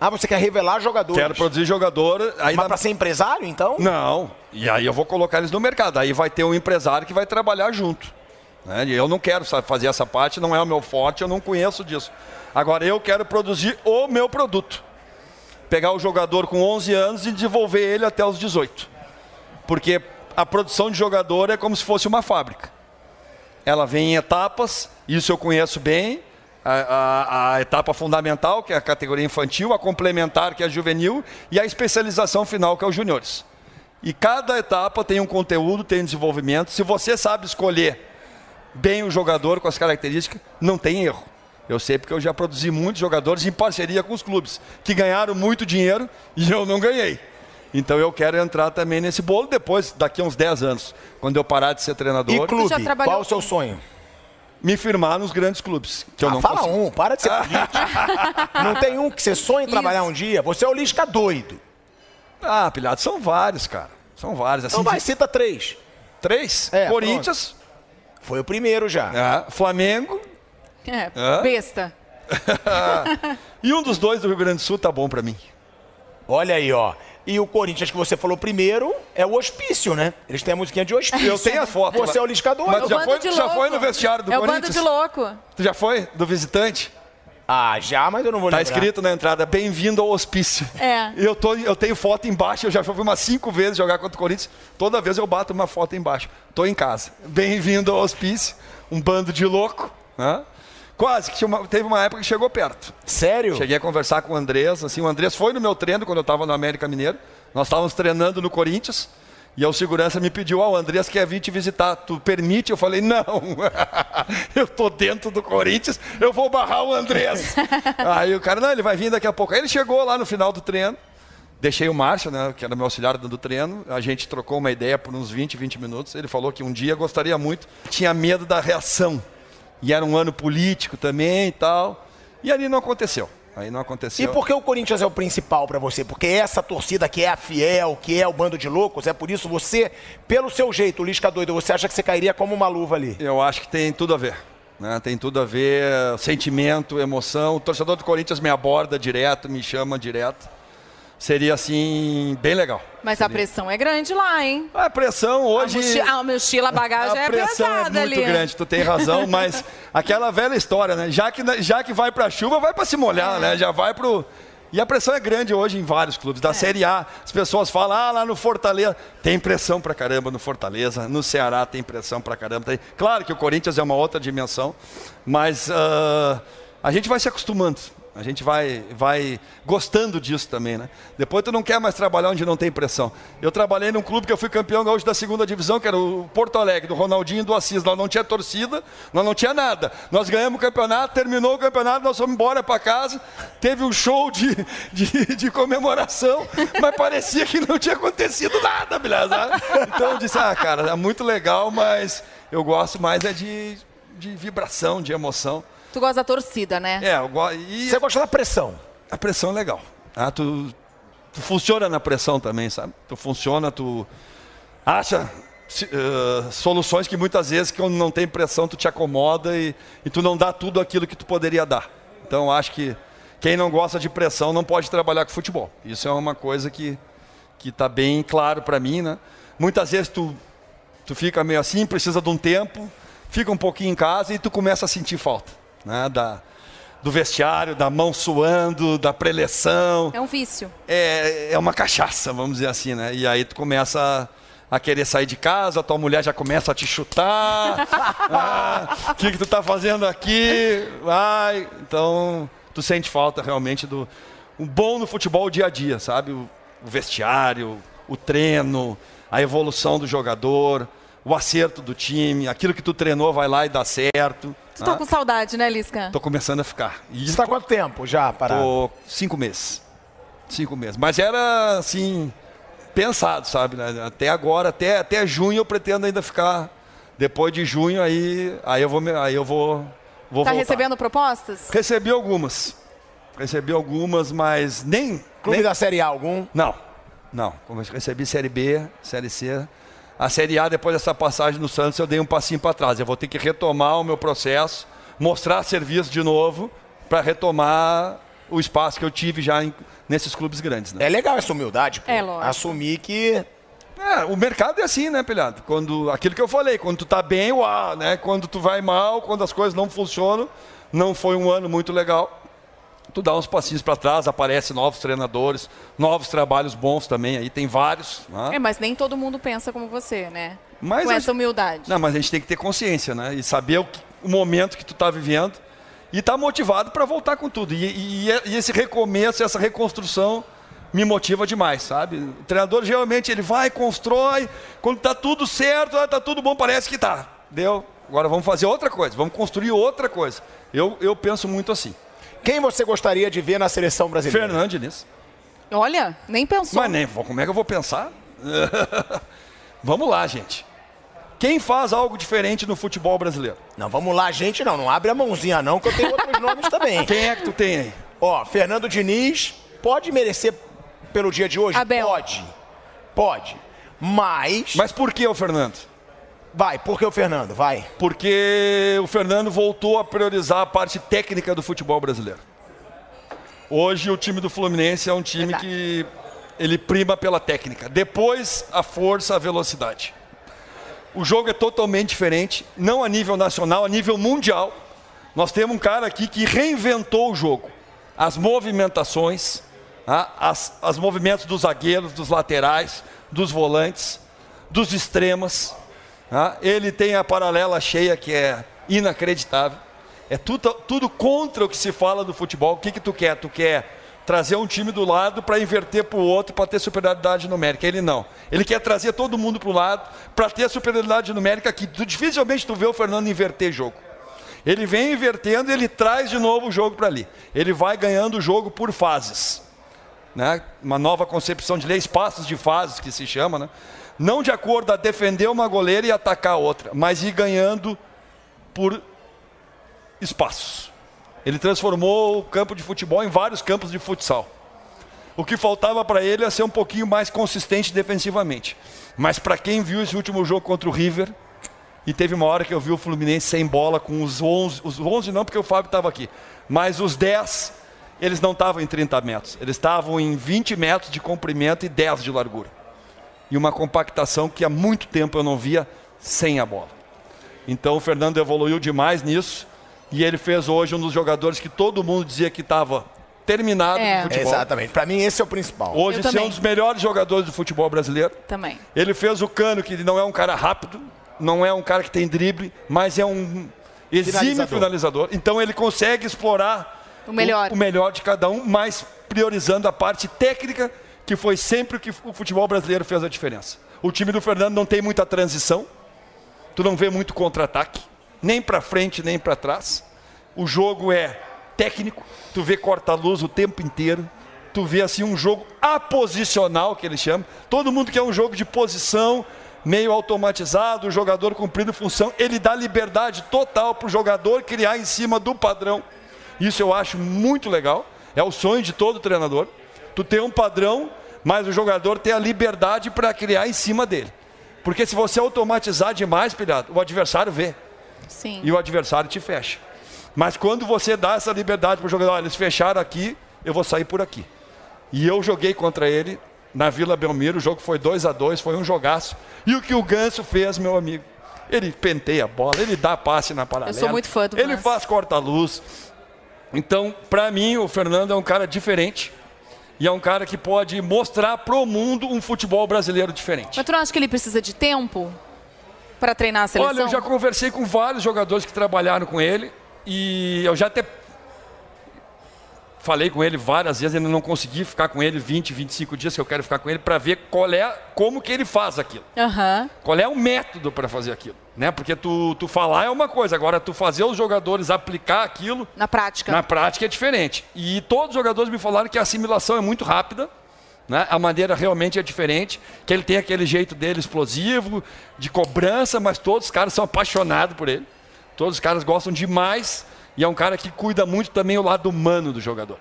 Ah, você quer revelar jogadores? Quero produzir jogador. Aí Mas na- pra ser empresário, então? Não. E aí eu vou colocar eles no mercado. Aí vai ter um empresário que vai trabalhar junto. né? E eu não quero fazer essa parte, não é o meu forte, eu não conheço disso. Agora eu quero produzir o meu produto. Pegar o jogador com 11 anos e desenvolver ele até os 18. Porque a produção de jogador é como se fosse uma fábrica. Ela vem em etapas, isso eu conheço bem. A, a- a etapa fundamental, que é a categoria infantil, a complementar, que é a juvenil, e a especialização final, que é os juniores. E cada etapa tem um conteúdo, tem um desenvolvimento. Se você sabe escolher bem o jogador com as características, não tem erro. Eu sei porque eu já produzi muitos jogadores em parceria com os clubes, que ganharam muito dinheiro e eu não ganhei. Então eu quero entrar também nesse bolo depois, daqui a uns 10 anos, quando eu parar de ser E treinador, clube? já trabalhou Qual o seu com- sonho? Me firmar nos grandes clubes. Que eu Ah, não fala consigo. um, para de ser político. não tem um que você sonha em trabalhar Isso. um dia? Você é o Lisca doido. Ah, pilhado, são vários, cara. São vários. Assim, Então vai, de- cita três. Três? É, Corinthians, Foi o primeiro já. é, Flamengo É, Hã? besta. e um dos dois do Rio Grande do Sul tá bom pra mim. Olha aí, ó. E o Corinthians que você falou primeiro é o hospício, né? Eles têm a musiquinha de hospício. Eu tenho a foto. Você é o Lisca doido. Mas o já bando foi, de já foi no vestiário do É o bando Corinthians? de louco. Tu já foi? Do visitante? Ah, já, mas eu não vou Tá lembrar. escrito na entrada, bem-vindo ao hospício. É. Eu, tô, eu tenho foto embaixo, eu já fui umas cinco vezes jogar contra o Corinthians. Toda vez eu bato uma foto embaixo. Tô em casa. Bem-vindo ao hospício. Um bando de louco. né? Quase, que uma- teve uma época que chegou perto. Sério? Cheguei a conversar com o Andrés, assim, o Andrés foi no meu treino quando eu estava no América Mineiro. Nós estávamos treinando no Corinthians. E o segurança me pediu, ó, o Andrés quer vir te visitar, tu permite? Eu falei, não, eu tô dentro do Corinthians, eu vou barrar o Andrés. Aí o cara, não, ele vai vir daqui a pouco. Aí ele chegou lá no final do treino, deixei o Márcio, né, que era meu auxiliar do treino, a gente trocou uma ideia por uns 20, 20 minutos. Ele falou que um dia gostaria muito, tinha medo da reação. E era um ano político também e tal. E ali não aconteceu. Aí não E aconteceu. por que o Corinthians é o principal pra você? Porque essa torcida que é a fiel, que é o bando de loucos, é por isso você, pelo seu jeito, o Lisca doido, você acha que você cairia como uma luva ali? Eu acho que tem tudo a ver. né? Tem tudo a ver, sentimento, emoção. O torcedor do Corinthians me aborda direto, me chama direto. Seria assim, bem legal. Mas a pressão é grande lá, hein? A pressão hoje. A, mochi a mochila, a bagagem a é pressão é pesada muito ali. grande, tu tem razão, mas aquela velha história, né? Já que, já que vai pra chuva, vai pra se molhar, É. né? Já vai pro. E a pressão é grande hoje em vários clubes. É. Da Série A, as pessoas falam, ah, lá no Fortaleza. Tem pressão pra caramba no Fortaleza. No Ceará tem pressão pra caramba. Tem- Claro que o Corinthians é uma outra dimensão, mas ah, a gente vai se acostumando. A gente vai, vai gostando disso também, né? Depois tu não quer mais trabalhar onde não tem pressão. Eu trabalhei num clube que eu fui campeão gaúcho da segunda divisão, que era o Porto Alegre, do Ronaldinho e do Assis. Nós não tinha torcida, nós não tinha nada. Nós ganhamos o campeonato, terminou o campeonato, nós fomos embora para casa. Teve um show de, de, de comemoração, mas parecia que não tinha acontecido nada, beleza? Então eu disse, ah, cara, é muito legal, mas eu gosto mais é de, de vibração, de emoção. Tu gosta da torcida, né? É, eu gosto. E Você gosta da pressão? a pressão é legal. Ah, tu, tu funciona na pressão também, sabe? Tu funciona, tu acha eh, soluções que muitas vezes, quando não tem pressão, tu te acomoda e, e tu não dá tudo aquilo que tu poderia dar. Então, eu acho que quem não gosta de pressão não pode trabalhar com futebol. Isso é uma coisa que que está bem claro para mim, né? Muitas vezes tu tu fica meio assim, precisa de um tempo, fica um pouquinho em casa e tu começa a sentir falta, né? Da, do vestiário, da mão suando, da preleção. É um vício. É, é uma cachaça, vamos dizer assim, né? E aí tu começa a, a querer sair de casa, a tua mulher já começa a te chutar. Ah, O que, que tu tá fazendo aqui? Vai. Então, tu sente falta realmente do. O bom no futebol o dia a dia, sabe? O, o vestiário, o treino, a evolução do jogador, o acerto do time, aquilo que tu treinou vai lá e dá certo. Tu tá né? com saudade, né, Lisca? Tô começando a ficar. E Você está há quanto tempo já parado? Tô cinco meses. Cinco meses. Mas era assim, pensado, sabe? né? Até agora, até, até junho eu pretendo ainda ficar. Depois de junho, aí, aí eu vou. Aí eu vou, vou Tá voltar. recebendo propostas? Recebi algumas. Recebi algumas, mas nem. Clube nem da Série A algum? não, não. Recebi Série B, Série C. a Série A, depois dessa passagem no Santos, eu dei um passinho para trás. Eu vou ter que retomar o meu processo, mostrar serviço de novo, para retomar o espaço que eu tive já em, nesses clubes grandes. Né? É legal essa humildade, pô. É, lógico. Assumir que. É, o mercado é assim, né, Pelhado? Quando, aquilo que eu falei, quando tu tá bem, uau, né? Quando tu vai mal, quando as coisas não funcionam, não foi um ano muito legal, tu dá uns passinhos para trás, aparecem novos treinadores, novos trabalhos bons também, aí tem vários. Né? É, mas nem todo mundo pensa como você, né? Mas Com essa gente- humildade. Não, mas a gente tem que ter consciência, né? E saber o, que- o momento que tu tá vivendo e tá motivado para voltar com tudo. E, e- e esse recomeço, essa reconstrução me motiva demais, sabe? O treinador geralmente ele vai, constrói, quando tá tudo certo, ah, tá tudo bom, parece que tá. Deu. Agora vamos fazer outra coisa, vamos construir outra coisa. Eu, eu penso muito assim. Quem você gostaria de ver na seleção brasileira? Fernando Diniz. Olha, nem pensou. Mas nem, vou- como é que eu vou pensar? vamos lá, gente. Quem faz algo diferente no futebol brasileiro? Não, vamos lá, gente, não. Não abre a mãozinha, não, que eu tenho outros nomes também. Quem é que tu tem aí? Ó, Fernando Diniz pode merecer pelo dia de hoje? Abel. Pode. Pode. Mas. Mas por que o Fernando? Vai, por que o Fernando? Vai. Porque o Fernando voltou a priorizar a parte técnica do futebol brasileiro. Hoje o time do Fluminense é um time Verdade. que ele prima pela técnica. Depois a força, a velocidade. O jogo é totalmente diferente, não a nível nacional, a nível mundial. Nós temos um cara aqui que reinventou o jogo. As movimentações, ah, as, as movimentos dos zagueiros, dos laterais, dos volantes, dos extremas. Ah. Ele tem a paralela cheia que é inacreditável. É tudo, tudo contra o que se fala do futebol. O que, que tu quer? Tu quer trazer um time do lado para inverter para o outro para ter superioridade numérica. Ele não. Ele quer trazer todo mundo para o lado para ter superioridade numérica que tu, dificilmente tu vê o Fernando inverter jogo. Ele vem invertendo e ele traz de novo o jogo para ali. Ele vai ganhando o jogo por fases. Né? Uma nova concepção de lei, espaços de fases que se chama. Né? Não de acordo a defender uma goleira e atacar outra, mas ir ganhando por espaços. Ele transformou o campo de futebol em vários campos de futsal. O que faltava para ele é ser um pouquinho mais consistente defensivamente. Mas para quem viu esse último jogo contra o River, e teve uma hora que eu vi o Fluminense sem bola com os 11, os 11 não porque o Fábio estava aqui, mas os 10, eles não estavam em 30 metros, eles estavam em 20 metros de comprimento e 10 de largura. E uma compactação que há muito tempo eu não via sem a bola. Então o Fernando evoluiu demais nisso e ele fez hoje um dos jogadores que todo mundo dizia que estava terminado É. no futebol. Exatamente. Pra mim, esse é o principal. Hoje ser também. um dos melhores jogadores do futebol brasileiro. Também. Ele fez o Cano, que não é um cara rápido, não é um cara que tem drible, mas é um exímio Finalizador. finalizador. Então ele consegue explorar O melhor. o, melhor de cada um, mas priorizando a parte técnica, que foi sempre o que o futebol brasileiro fez a diferença. O time do Fernando não tem muita transição, tu não vê muito contra-ataque, nem para frente, nem para trás. O jogo é técnico, tu vê corta-luz o tempo inteiro, tu vê assim um jogo aposicional, que ele chama. Todo mundo quer um jogo de posição, meio automatizado, o jogador cumprindo função, ele dá liberdade total para o jogador criar em cima do padrão. Isso eu acho muito legal, é o sonho de todo treinador. Tu ter um padrão, mas o jogador ter a liberdade para criar em cima dele. Porque se você automatizar demais, pilhado, o adversário vê Sim. e o adversário te fecha. Mas quando você dá essa liberdade para o jogador, olha, eles fecharam aqui, eu vou sair por aqui. E eu joguei contra ele na Vila Belmiro, o jogo foi 2 a 2 foi um jogaço. E o que o Ganso fez, meu amigo? Ele penteia a bola, ele dá passe na paralela. Eu sou muito fã do Ele Ganso. faz corta-luz. Então, para mim, o Fernando é um cara diferente. E é um cara que pode mostrar pro mundo um futebol brasileiro diferente. Mas tu não acha que ele precisa de tempo para treinar a seleção? Olha, eu já conversei com vários jogadores que trabalharam com ele e eu já até falei com ele várias vezes, ainda não consegui ficar com ele 20, 25 dias que eu quero ficar com ele para ver qual é, como que ele faz aquilo. Aham. Qual é o método para fazer aquilo, né? Porque tu, tu falar é uma coisa, agora tu fazer os jogadores aplicar aquilo Na prática. na prática é diferente. E todos os jogadores me falaram que a assimilação é muito rápida, né? a maneira realmente é diferente, que ele tem aquele jeito dele explosivo, de cobrança, mas todos os caras são apaixonados por ele. Todos os caras gostam demais. E é um cara que cuida muito também o lado humano do jogador.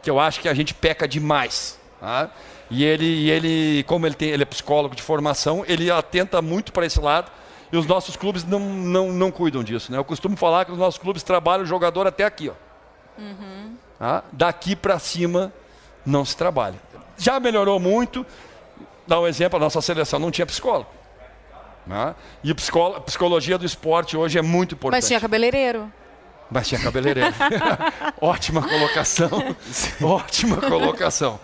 Que eu acho que a gente peca demais. Tá? E ele, ele, como ele, tem, ele é psicólogo de formação, ele atenta muito para esse lado. E os nossos clubes não, não, não cuidam disso. Né? Eu costumo falar que os nossos clubes trabalham o jogador até aqui. Ó. Uhum. Tá? Daqui para cima não se trabalha. Já melhorou muito. Dá um exemplo, a nossa seleção não tinha psicólogo. Né? E a psicologia do esporte hoje é muito importante. Mas tinha cabeleireiro. Mas tinha cabeleireiro. ótima colocação. ótima colocação.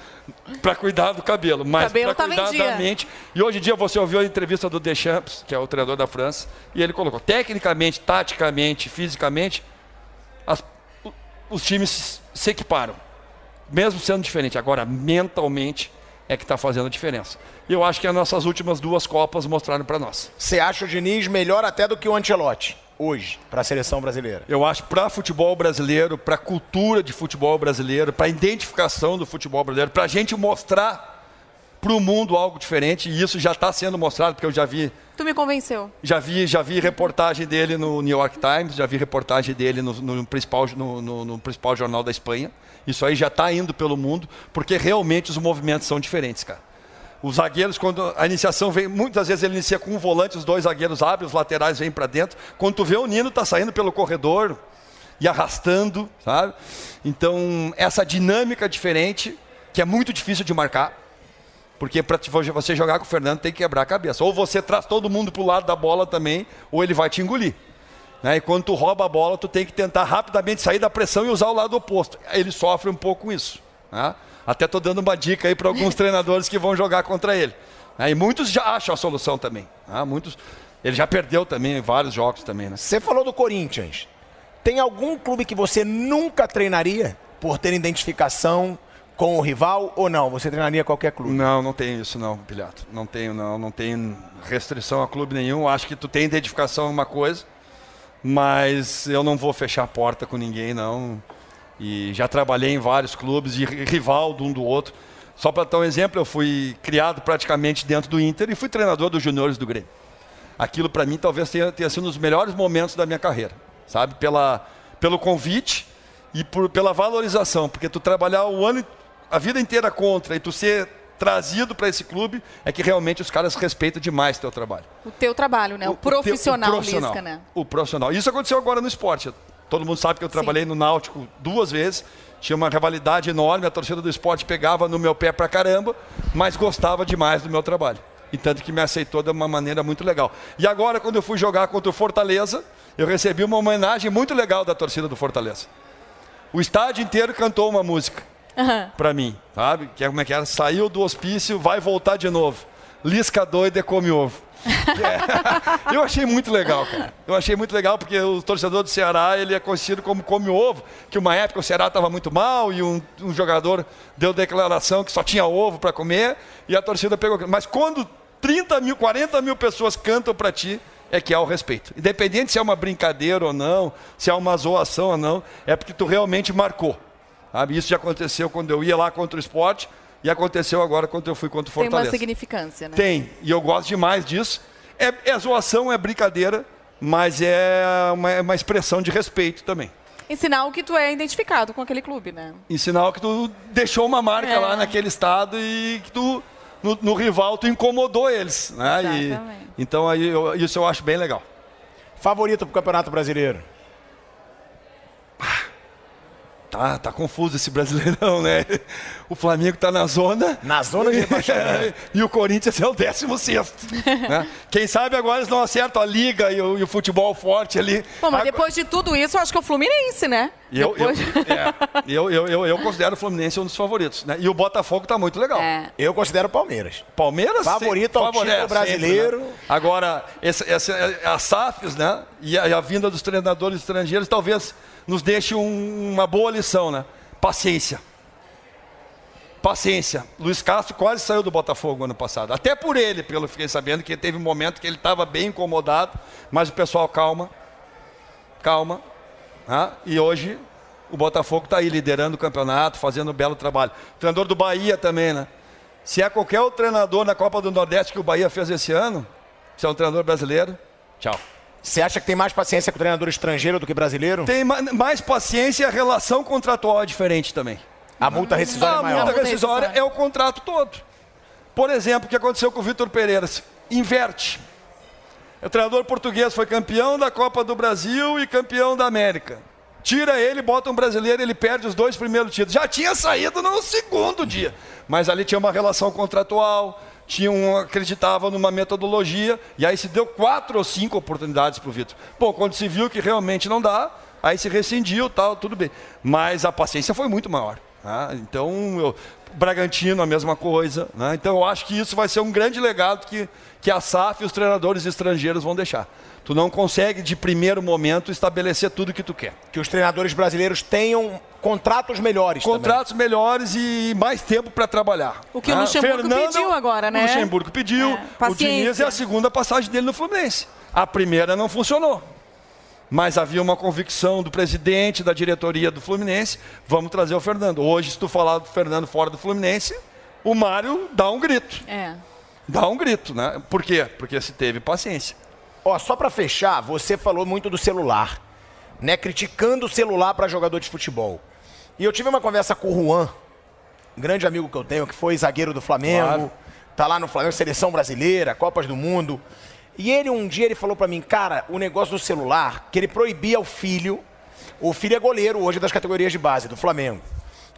Para cuidar do cabelo, mas para tá cuidar da mente. E hoje em dia você ouviu a entrevista do Deschamps, que é o treinador da França, e ele colocou: tecnicamente, taticamente, fisicamente, as, os times se equiparam, mesmo sendo diferente. Agora, mentalmente, é que está fazendo a diferença. E eu acho que as nossas últimas duas Copas mostraram para nós. Você acha o Diniz melhor até do que o Ancelotti? Hoje para a seleção brasileira? Eu acho para futebol brasileiro, para a cultura de futebol brasileiro, para a identificação do futebol brasileiro, para a gente mostrar para o mundo algo diferente. E isso já está sendo mostrado, porque eu já vi. Tu me convenceu. Já vi, já vi reportagem dele no New York Times, já vi reportagem dele no, no principal, no, no, no principal jornal da Espanha. Isso aí já está indo pelo mundo, porque realmente os movimentos são diferentes, cara. Os zagueiros, quando a iniciação vem, muitas vezes ele inicia com um volante, os dois zagueiros abrem, os laterais vêm para dentro. Quando tu vê o Nino tá saindo pelo corredor e arrastando, sabe? Então, essa dinâmica diferente, que é muito difícil de marcar, porque para você jogar com o Fernando tem que quebrar a cabeça. Ou você traz todo mundo para o lado da bola também, ou ele vai te engolir. Né? E quando tu rouba a bola, tu tem que tentar rapidamente sair da pressão e usar o lado oposto. Ele sofre um pouco com isso. Né? Até estou dando uma dica aí para alguns treinadores que vão jogar contra ele. Né? E muitos já acham a solução também. Né? Muitos, ele já perdeu também vários jogos também. Né? Você falou do Corinthians. Tem algum clube que você nunca treinaria por ter identificação com o rival ou não? Você treinaria qualquer clube? Não, não tenho isso não, Pilhato. Não tenho não, não tenho restrição a clube nenhum. Acho que tu tem identificação em uma coisa, mas eu não vou fechar a porta com ninguém não. E já trabalhei em vários clubes e rival de um do outro. Só para dar um exemplo, eu fui criado praticamente dentro do Inter e fui treinador dos juniores do Grêmio. Aquilo para mim talvez tenha, tenha sido um dos melhores momentos da minha carreira, sabe? Pela, pelo convite e por, pela valorização, porque tu trabalhar o ano, a vida inteira contra e tu ser trazido para esse clube é que realmente os caras respeitam demais o teu trabalho. O teu trabalho, né? O, o profissional, o, profissional Lisca, né? O profissional. Isso aconteceu agora no esporte. Todo mundo sabe que eu trabalhei Sim. no Náutico duas vezes. Tinha uma rivalidade enorme, a torcida do esporte pegava no meu pé pra caramba, mas gostava demais do meu trabalho. E tanto que me aceitou de uma maneira muito legal. E agora, quando eu fui jogar contra o Fortaleza, eu recebi uma homenagem muito legal da torcida do Fortaleza. O estádio inteiro cantou uma música uhum. para mim, sabe? Que é como é que era? Saiu do hospício, vai voltar de novo. Lisca doida come ovo. É. Eu achei muito legal, cara. Eu achei muito legal porque o torcedor do Ceará ele é conhecido como come ovo, que uma época o Ceará estava muito mal e um, um, jogador deu declaração que só tinha ovo para comer e a torcida pegou. Mas quando 30 mil, 40 mil pessoas cantam para ti, é que há o respeito. Independente se é uma brincadeira ou não, se é uma zoação ou não, é porque tu realmente marcou. Sabe? Isso já aconteceu quando eu ia lá contra o esporte e aconteceu agora quando eu fui contra o Fortaleza. Tem uma significância, né? Tem, e eu gosto demais disso. É, é zoação, é brincadeira, mas é uma, é uma expressão de respeito também. Em sinal que tu é identificado com aquele clube, né? Em sinal que tu deixou uma marca é. lá naquele estado e que tu, no, no rival, tu incomodou eles. Né? Exatamente. E, então aí, eu, isso eu acho bem legal. Favorito para o Campeonato Brasileiro? Tá, tá confuso esse brasileirão, né? O Flamengo tá na zona. Na zona de rebaixamento. e o Corinthians é o 16. né? Quem sabe agora eles não acertam a liga e o, e o futebol forte ali. Bom, mas depois de tudo isso, eu acho que é o Fluminense, né? Eu, depois... eu, é, eu, eu, eu, eu, considero o Fluminense um dos favoritos. Né? E o Botafogo tá muito legal. É. Eu considero o Palmeiras. Palmeiras? Favorito ao título brasileiro. Sempre, né? Agora, esse, esse, as SAFs, né? E a, e a vinda dos treinadores estrangeiros, talvez nos deixe um, uma boa lição, né? Paciência. Paciência. Luiz Castro quase saiu do Botafogo ano passado. Até por ele, pelo que fiquei sabendo, que teve um momento que ele estava bem incomodado, mas o pessoal calma. Calma. Né? E hoje o Botafogo está aí liderando o campeonato, fazendo um belo trabalho. O treinador do Bahia também, né? Se é qualquer outro treinador na Copa do Nordeste que o Bahia fez esse ano, se é um treinador brasileiro, tchau. Você acha que tem mais paciência com o treinador estrangeiro do que brasileiro? Tem mais paciência e a relação contratual é diferente também. A multa rescisória é A maior. multa multa rescisória é o contrato todo. Por exemplo, o que aconteceu com o Vitor Pereira? Inverte. O treinador português foi campeão da Copa do Brasil e campeão da América. Tira ele, bota um brasileiro, ele perde os dois primeiros títulos. Já tinha saído no segundo dia. Mas ali tinha uma relação contratual, tinha um, acreditava numa metodologia, e aí se deu quatro ou cinco oportunidades para o Vitor. Bom, quando se viu que realmente não dá, aí se rescindiu, tal, tudo bem. Mas a paciência foi muito maior. tá? Então, eu, Bragantino, a mesma coisa. né? Então, eu acho que isso vai ser um grande legado que, que a SAF e os treinadores estrangeiros vão deixar. Tu não consegue, de primeiro momento, estabelecer tudo que tu quer. Que os treinadores brasileiros tenham contratos melhores. também. Contratos melhores e mais tempo para trabalhar. O que o Ah, Luxemburgo pediu agora, né? O Luxemburgo pediu. É, o. Diniz é a segunda passagem dele no Fluminense. A primeira não funcionou. Mas havia uma convicção do presidente, da diretoria do Fluminense, vamos trazer o Fernando. Hoje, se tu falar do Fernando fora do Fluminense, o Mário dá um grito. É. Dá um grito, né? Por quê? Porque se teve paciência. Ó, só pra fechar, você falou muito do celular, né? Criticando o celular pra jogador de futebol. E eu tive uma conversa com o Juan, um grande amigo que eu tenho, que foi zagueiro do Flamengo, Claro. tá lá no Flamengo, seleção brasileira, Copas do Mundo. E ele um dia ele falou pra mim, cara, o negócio do celular, que ele proibia o filho, o filho é goleiro hoje das categorias de base do Flamengo.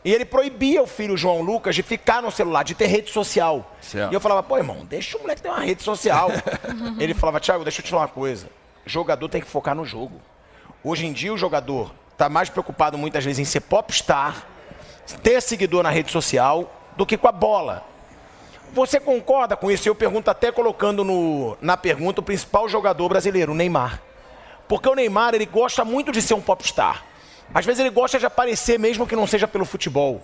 E ele proibia o filho João Lucas de ficar no celular, de ter rede social. Certo. E eu falava, pô, irmão, deixa o moleque ter uma rede social. ele falava, Thiago, deixa eu te falar uma coisa. Jogador tem que focar no jogo. Hoje em dia o jogador tá mais preocupado muitas vezes em ser popstar, ter seguidor na rede social, do que com a bola. Você concorda com isso? Eu pergunto até colocando no- na pergunta o principal jogador brasileiro, o Neymar. Porque o Neymar, ele gosta muito de ser um popstar. Às vezes ele gosta de aparecer mesmo que não seja pelo futebol.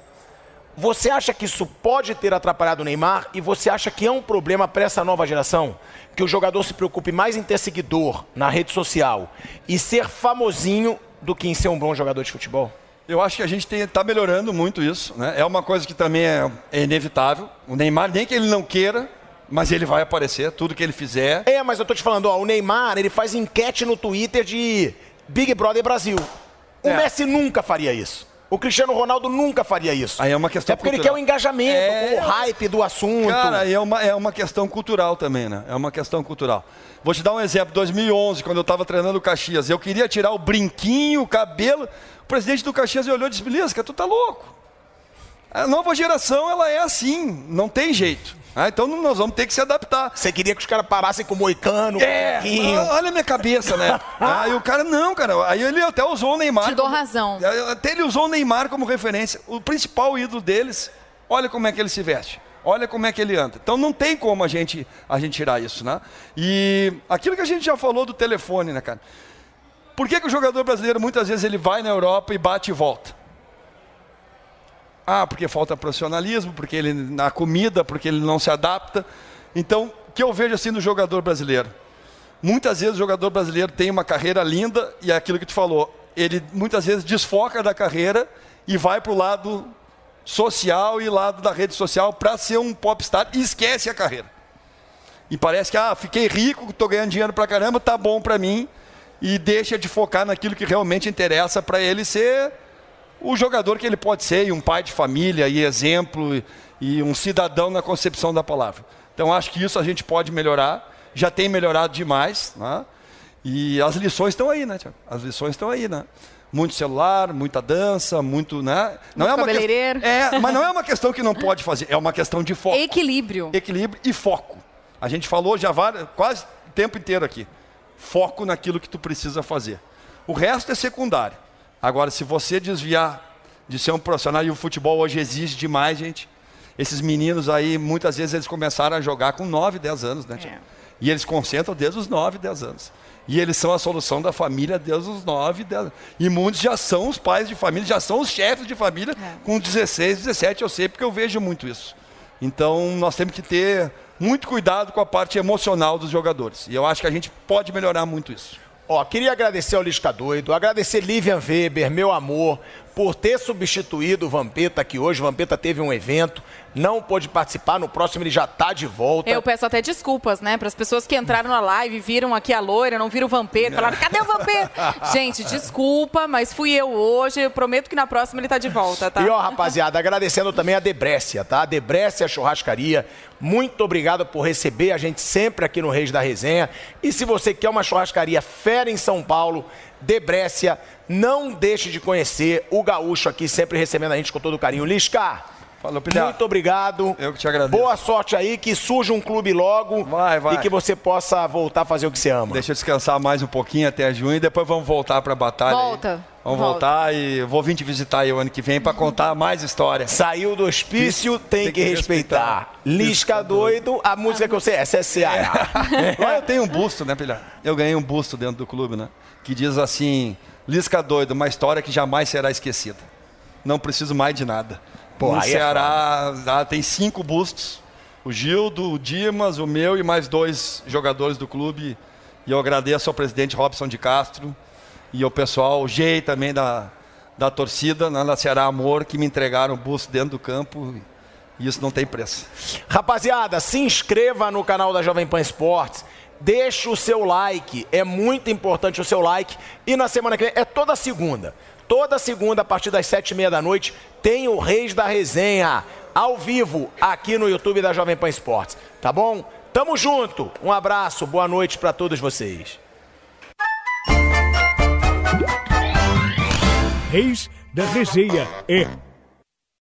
Você acha que isso pode ter atrapalhado o Neymar e você acha que é um problema para essa nova geração? Que o jogador se preocupe mais em ter seguidor na rede social e ser famosinho do que em ser um bom jogador de futebol? Eu acho que a gente está melhorando muito isso. Né? É uma coisa que também é, é inevitável. O Neymar, nem que ele não queira, mas ele vai aparecer, tudo que ele fizer. É, mas eu tô te falando, ó, o Neymar, ele faz enquete no Twitter de Big Brother Brasil. O É. Messi nunca faria isso. O Cristiano Ronaldo nunca faria isso. Aí é uma questão É porque ele cultural. quer o engajamento, É. o hype do assunto. Cara, é uma, é uma questão cultural também, né? É uma questão cultural. Vou te dar um exemplo. 2011, quando eu estava treinando o Caxias, eu queria tirar o brinquinho, o cabelo. O presidente do Caxias olhou e disse, beleza, cara, tu tá louco. A nova geração, ela é assim, não tem jeito. Ah, então nós vamos ter que se adaptar. Você queria que os caras parassem com o moicano, É, com olha a minha cabeça, né? Aí o cara, não, cara. Aí ele até usou o Neymar. Te dou como- razão. Até ele usou o Neymar como referência. O principal ídolo deles, olha como é que ele se veste. Olha como é que ele anda. Então não tem como a gente, a gente tirar isso, né? E aquilo que a gente já falou do telefone, né, cara? Por que, que o jogador brasileiro muitas vezes ele vai na Europa e bate e volta? Ah, porque falta profissionalismo, porque ele na comida, porque ele não se adapta. Então, o que eu vejo assim no jogador brasileiro? Muitas vezes o jogador brasileiro tem uma carreira linda e é aquilo que tu falou, ele muitas vezes desfoca da carreira e vai para o lado social e lado da rede social para ser um popstar e esquece a carreira. E parece que, ah, fiquei rico, estou ganhando dinheiro para caramba, tá bom para mim e deixa de focar naquilo que realmente interessa para ele ser o jogador que ele pode ser, e um pai de família, e exemplo, e- um cidadão na concepção da palavra. Então acho que isso a gente pode melhorar, já tem melhorado demais, né? e as lições estão aí, né, Tiago? As lições estão aí, né? Muito celular, muita dança, muito, né? Não Muito uma que- cabeleireiro. É, mas não é uma questão que não pode fazer, é uma questão de foco Equilíbrio. equilíbrio e foco. A gente falou já várias, quase o tempo inteiro aqui. Foco naquilo que tu precisa fazer. O resto é secundário. Agora, se você desviar de ser um profissional, e o futebol hoje exige demais, gente. Esses meninos aí, muitas vezes eles começaram a jogar com 9, 10 anos, né? É. E eles concentram desde os 9, 10 anos. E eles são a solução da família desde os 9, 10 anos. E muitos já são os pais de família, já são os chefes de família É. com 16, 17, eu sei porque eu vejo muito isso. Então nós temos que ter muito cuidado com a parte emocional dos jogadores. E eu acho que a gente pode melhorar muito isso. Ó, queria agradecer ao Lisca Doido, agradecer Livian Weber, meu amor, por ter substituído o Vampeta aqui hoje. O Vampeta teve um evento, não pôde participar. No próximo ele já está de volta. Eu peço até desculpas, né, para as pessoas que entraram na live, viram aqui a loira, não viram o Vampeta, falaram, cadê o Vampeta? Gente, desculpa, mas fui eu hoje. Eu prometo que na próxima ele está de volta, tá? E ó, rapaziada, agradecendo também a Debrécia, tá? A Debrécia Churrascaria. Muito obrigado por receber a gente sempre aqui no Reis da Resenha. E se você quer uma churrascaria fera em São Paulo, Debrécia, não deixe de conhecer o gaúcho aqui, sempre recebendo a gente com todo carinho. Lisca, Falou, muito obrigado. Eu que te agradeço. Boa sorte aí, que surja um clube logo Vai, vai. e que você possa voltar a fazer o que você ama. Deixa eu descansar mais um pouquinho até junho e depois vamos voltar para a batalha. aí. Volta, Vamos volta. voltar e vou vir te visitar aí o ano que vem para contar mais história. Saiu do hospício, tem, que, respeitar. Lisca doido, a música que eu sei, é Ceará. Lá eu tenho um busto, né, Pilhar? Eu ganhei um busto dentro do clube, né? Que diz assim: Lisca doido, uma história que jamais será esquecida. Não preciso mais de nada. Pô, no é Ceará ah, tem cinco bustos: o Gildo, o Dimas, o meu e mais dois jogadores do clube. E eu agradeço ao presidente Robson de Castro e ao pessoal, o Gei também da, da torcida, né, da Ceará Amor, que me entregaram o busto dentro do campo. E isso não tem preço. Rapaziada, se inscreva no canal da Jovem Pan Esportes. Deixa o seu like, é muito importante o seu like. E na semana que vem, é toda segunda. Toda segunda, a partir das sete e meia da noite, tem o Reis da Resenha, ao vivo, aqui no YouTube da Jovem Pan Esportes. Tá bom? Tamo junto. Um abraço, boa noite para todos vocês. Reis da Resenha é